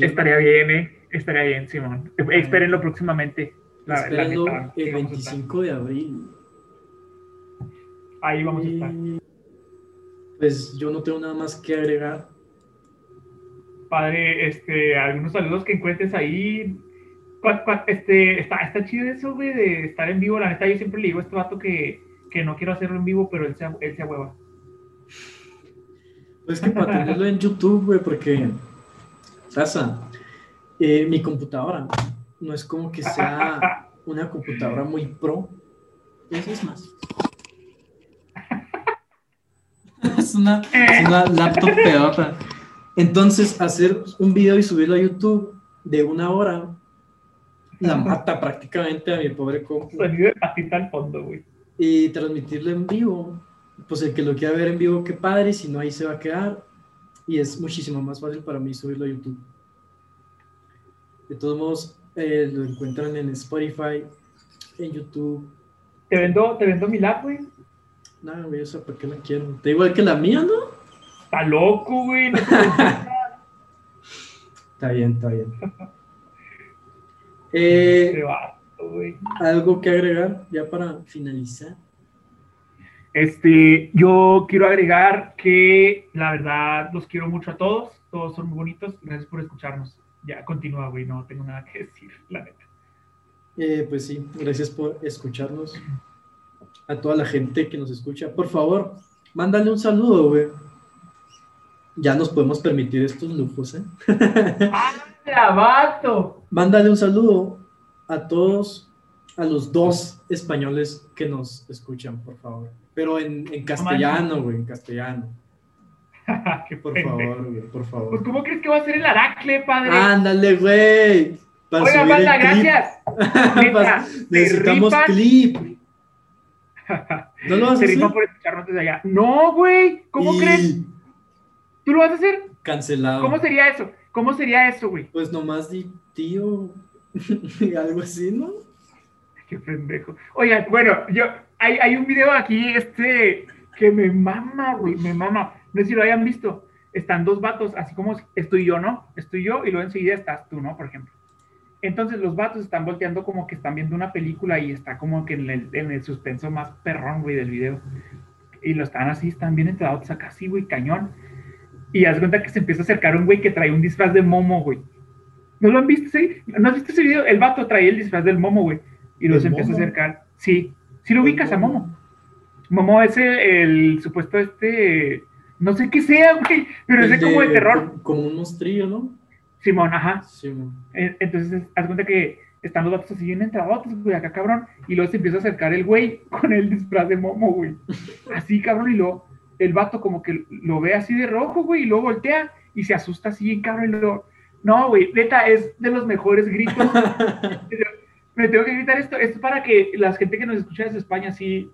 Estaría bien, ¿eh? Estaría bien, Simón. Espérenlo próximamente. La, el 25 de abril. Ahí vamos a estar. Pues yo no tengo nada más que agregar. Padre, este, algunos saludos que encuentres ahí. Este, está, está chido eso, güey, de estar en vivo. La neta, yo siempre le digo a este vato que, que no quiero hacerlo en vivo, pero él se, él se hueva. Pues que para tenerlo en YouTube, güey, porque Raza, eh, mi computadora no es como que sea una computadora muy pro. Eso es más. (laughs) es, una, laptop pedota. Entonces, hacer un video y subirlo a YouTube de una hora la mata prácticamente a mi pobre compu. Sonido de patita al fondo, güey. Y transmitirlo en vivo. Pues el que lo quiera ver en vivo, qué padre. Si no, ahí se va a quedar y es muchísimo más fácil para mí subirlo a YouTube. De todos modos, eh, lo encuentran en Spotify, en YouTube. ¿Te vendo, te vendo mi lap, güey? No, güey, eso para qué la quiero. Te igual que la mía, ¿no? Está loco, güey. (laughs) está bien, está bien. (laughs) eh, ¿Algo que agregar ya para finalizar? Este, yo quiero agregar que la verdad los quiero mucho a todos, todos son muy bonitos, gracias por escucharnos. Ya, continúa, güey, no tengo nada que decir, la neta. Eh, pues sí, gracias por escucharnos. A toda la gente que nos escucha, por favor, mándale un saludo, güey. Ya nos podemos permitir estos lujos, ¿eh? (laughs) ¡Ah, Mándale un saludo a todos, a los dos españoles que nos escuchan, por favor. Pero en, en castellano, güey, en castellano. (laughs) por favor, güey, por favor. Pues, ¿cómo crees que va a ser el Aracle, padre? Ándale, güey. Oiga, manda, gracias. (laughs) (laughs) necesitamos clip. ¿No lo vas a hacer? por escucharnos desde allá. No, güey. ¿Cómo crees? ¿Tú lo vas a hacer? Cancelado. ¿Cómo sería eso? ¿Cómo sería eso, güey? Pues nomás di tío. Algo así, ¿no? Qué. Oigan, bueno, yo, hay, hay un video aquí, este, que me mama, güey, me mama. No sé si lo hayan visto. Están dos vatos, así como estoy yo, ¿no? Estoy yo y luego enseguida estás tú, ¿no? Por ejemplo. Entonces los vatos están volteando como que están viendo una película y está como que en el, en el suspenso más perrón, güey, del video. Y lo están así, están bien entrados acá así, güey, cañón. Y haz cuenta que se empieza a acercar un güey que trae un disfraz de momo, güey. ¿No lo han visto? ¿No has visto ese video? El vato trae el disfraz del momo, güey. Y los ¿Del empieza a acercar. Sí, sí lo ¿Del ubicas a momo? momo. Es el, el supuesto este, no sé qué sea, güey, pero ese como de terror. como- un monstrillo, ¿no? Simón, ajá. Eh, Entonces, haz cuenta que están los vatos así bien entradotes, güey, acá cabrón, y luego se empieza a acercar el güey (laughs) con el disfraz de momo, güey. Así, cabrón, y luego el vato como que lo ve así de rojo, güey, y luego voltea y se asusta así bien cabrón, y luego, no, güey, neta, es de los mejores gritos. (laughs) Me tengo que gritar esto, esto es para que la gente que nos escucha desde España, así,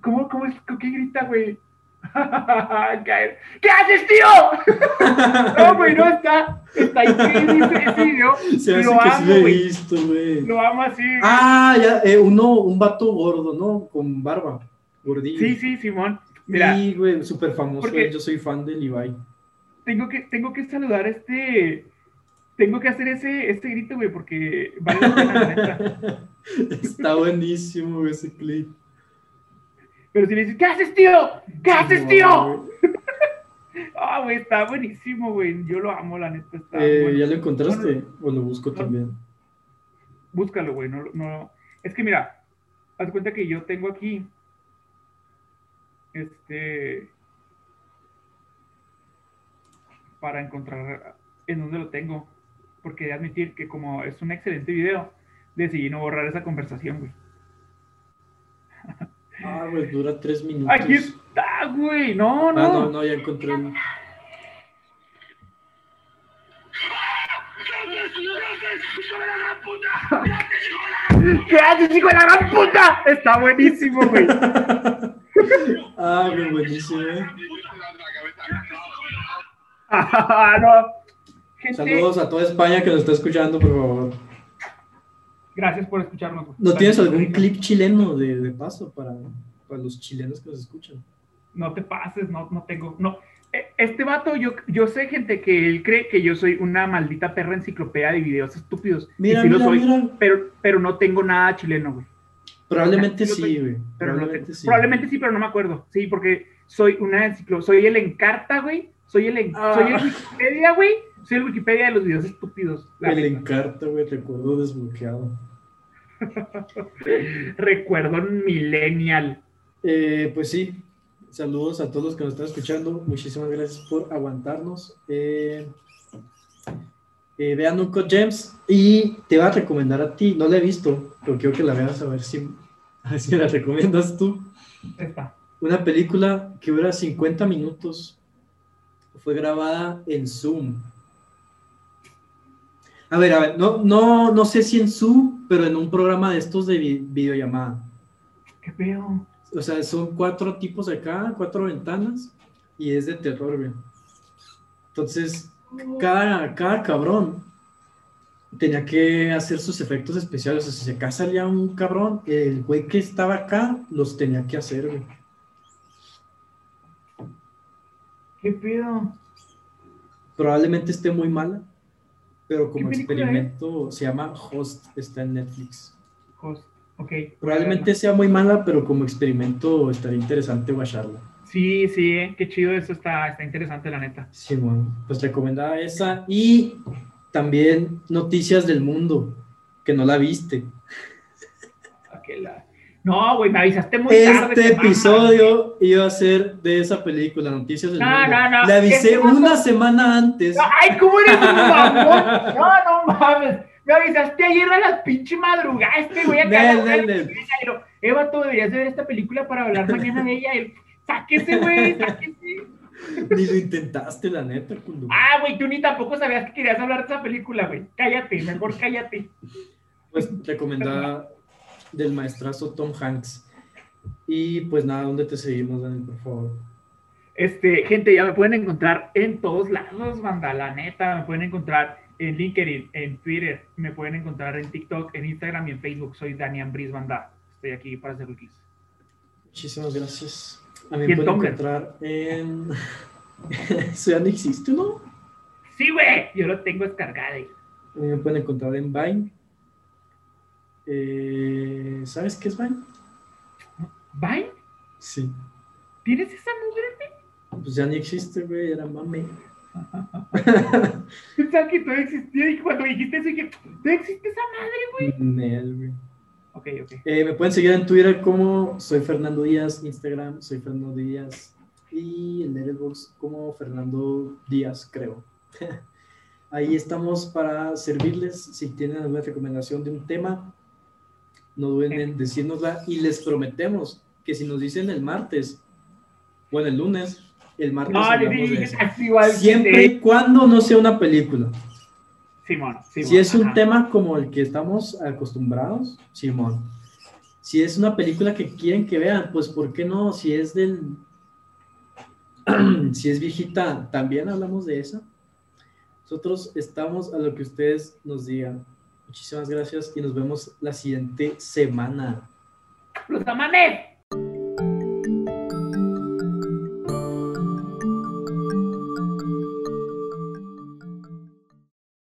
¿cómo, cómo es, qué grita, güey? (laughs) ¿Qué haces, tío? (laughs) No, güey, no está. Está increíble ese- video. Se Lo sí amo, lo he güey. visto, güey. Lo amo así. Ah, ya, eh, uno, un vato gordo, ¿no? Con barba, gordillo. Sí, sí, Simón. Mira, Sí, güey, súper famoso. Yo soy fan de Levi. tengo que, tengo que saludar este. Tengo que hacer ese, este grito, güey, porque vale la pena. (laughs) Está buenísimo güey, ese clip. Pero si le dices, ¿qué haces, tío? ¿Qué haces, No, tío? (laughs) Ah, güey, está buenísimo, güey. Yo lo amo, la neta. Está Eh, bueno. ¿Ya lo encontraste? Bueno. ¿O lo busco también? Búscalo, güey. No, no. Es que mira, haz cuenta que yo tengo aquí. Este. Para encontrar en dónde lo tengo. Porque he de admitir que, como es un excelente video, decidí no borrar esa conversación, güey. (laughs) Ah, güey, dura tres minutos. Aquí está, güey. No, Ah, no. no, no, ya encontré. el- (laughs) ¿Qué haces, hijo de la gran puta? Está buenísimo, güey. (laughs) ah, güey, buenísimo. eh. Ah, no. Gente, Saludos a toda España que nos está escuchando, por favor. Gracias por escucharnos. ¿No tienes algún clip chileno de, de paso para, para los chilenos que nos escuchan? No te pases, no, no tengo. No. E- Este vato, yo, yo sé, gente, que él cree que yo soy una maldita perra enciclopedia de videos estúpidos. Y Mira, lo mira, soy, mira. Pero, pero no tengo nada chileno, güey. Probablemente soy- sí, güey. Pero no Probablemente tengo- sí. Probablemente sí, pero no me acuerdo. Sí, porque soy una enciclo, soy el encarta, güey. Soy el, en- Ah. soy el Wikipedia, güey. Soy el Wikipedia de los videos estúpidos. la El encarta, güey, recuerdo desbloqueado. (laughs) Recuerdo millennial. Eh, pues sí, saludos a todos los que nos están escuchando. Muchísimas gracias por aguantarnos. Eh, eh, vean Uncut Gems y te va a recomendar a ti. No la he visto, pero quiero que la veas a ver si, (laughs) a ver si la recomiendas tú. Una película que dura 50 minutos. Fue grabada en Zoom. A ver, a ver, no, no, no sé si en Zoom, pero en un programa de estos de vi- videollamada. ¿Qué pedo? O sea, son cuatro tipos acá, cuatro ventanas, y es de terror, güey. Entonces, cada, cada cabrón tenía que hacer sus efectos especiales. O sea, si acá salía un cabrón, el güey que estaba acá los tenía que hacer, güey. ¿Qué pedo? Probablemente esté muy mala, pero como ¿Qué película experimento se llama Host, está en Netflix. Host. Ok. Probablemente sea muy mala, pero como experimento estaría interesante guacharla. Sí, sí, eh, qué chido eso está, está interesante la neta. Sí, bueno, pues recomendada esa y también Noticias del Mundo, que no la viste. No, güey, me avisaste muy tarde. Este te mamas. episodio iba a ser de esa película, Noticias del No, Mundo. no, no, Le avisé este una semana antes. Ay, ¿cómo eres un mamón? No, no mames. Me avisaste ayer a las pinche madrugadas, este güey acá. Eva, tú deberías de ver esta película para hablar mañana de ella. Sáquese, güey, sáquese. Ni lo intentaste, la neta, culo. Ah, güey, tú ni tampoco sabías que querías hablar de esa película, güey. Cállate, mejor cállate. Pues recomendada del maestrazo Tom Hanks. Y pues nada, ¿dónde te seguimos, Daniel, por favor? Este, gente, ya me pueden encontrar en todos lados, banda, la neta. Me pueden encontrar en LinkedIn, en Twitter, me pueden encontrar en TikTok, en Instagram y en Facebook. Soy Daniel Bris Banda. Estoy aquí para hacer wikis. Muchísimas gracias. A mí ¿Y me en pueden Tumblr? encontrar en... Eso ya no existe, ¿no? Sí, güey, yo lo tengo descargado. A mí me pueden encontrar en Vine. Eh, ¿Sabes qué es Vine? ¿Vine? Sí. ¿Tienes esa mugre? Pues ya ni existe, güey, era mame. (laughs) Pensaba que todavía existía y cuando dijiste eso dije, ¿todavía existe esa madre, güey? Nel, güey. Ok, ok. Eh, me pueden seguir en Twitter como soy Fernando Díaz, Instagram soy Fernando Díaz y en Letterboxd como Fernando Díaz, creo. (laughs) Ahí estamos para servirles. Si tienen alguna recomendación de un tema, no duden en decírnosla y les prometemos que si nos dicen el martes o en el lunes, el martes No, hablamos de eso. Siempre y cuando no sea una película. Simón, Simón. Si es un ajá. tema como el que estamos acostumbrados, Simón. Si es una película que quieren que vean, pues ¿por qué no? Si es del... (clears throat) si es viejita, también hablamos de esa. Nosotros estamos a lo que ustedes nos digan. Muchísimas gracias y nos vemos la siguiente semana. ¡Los amanes!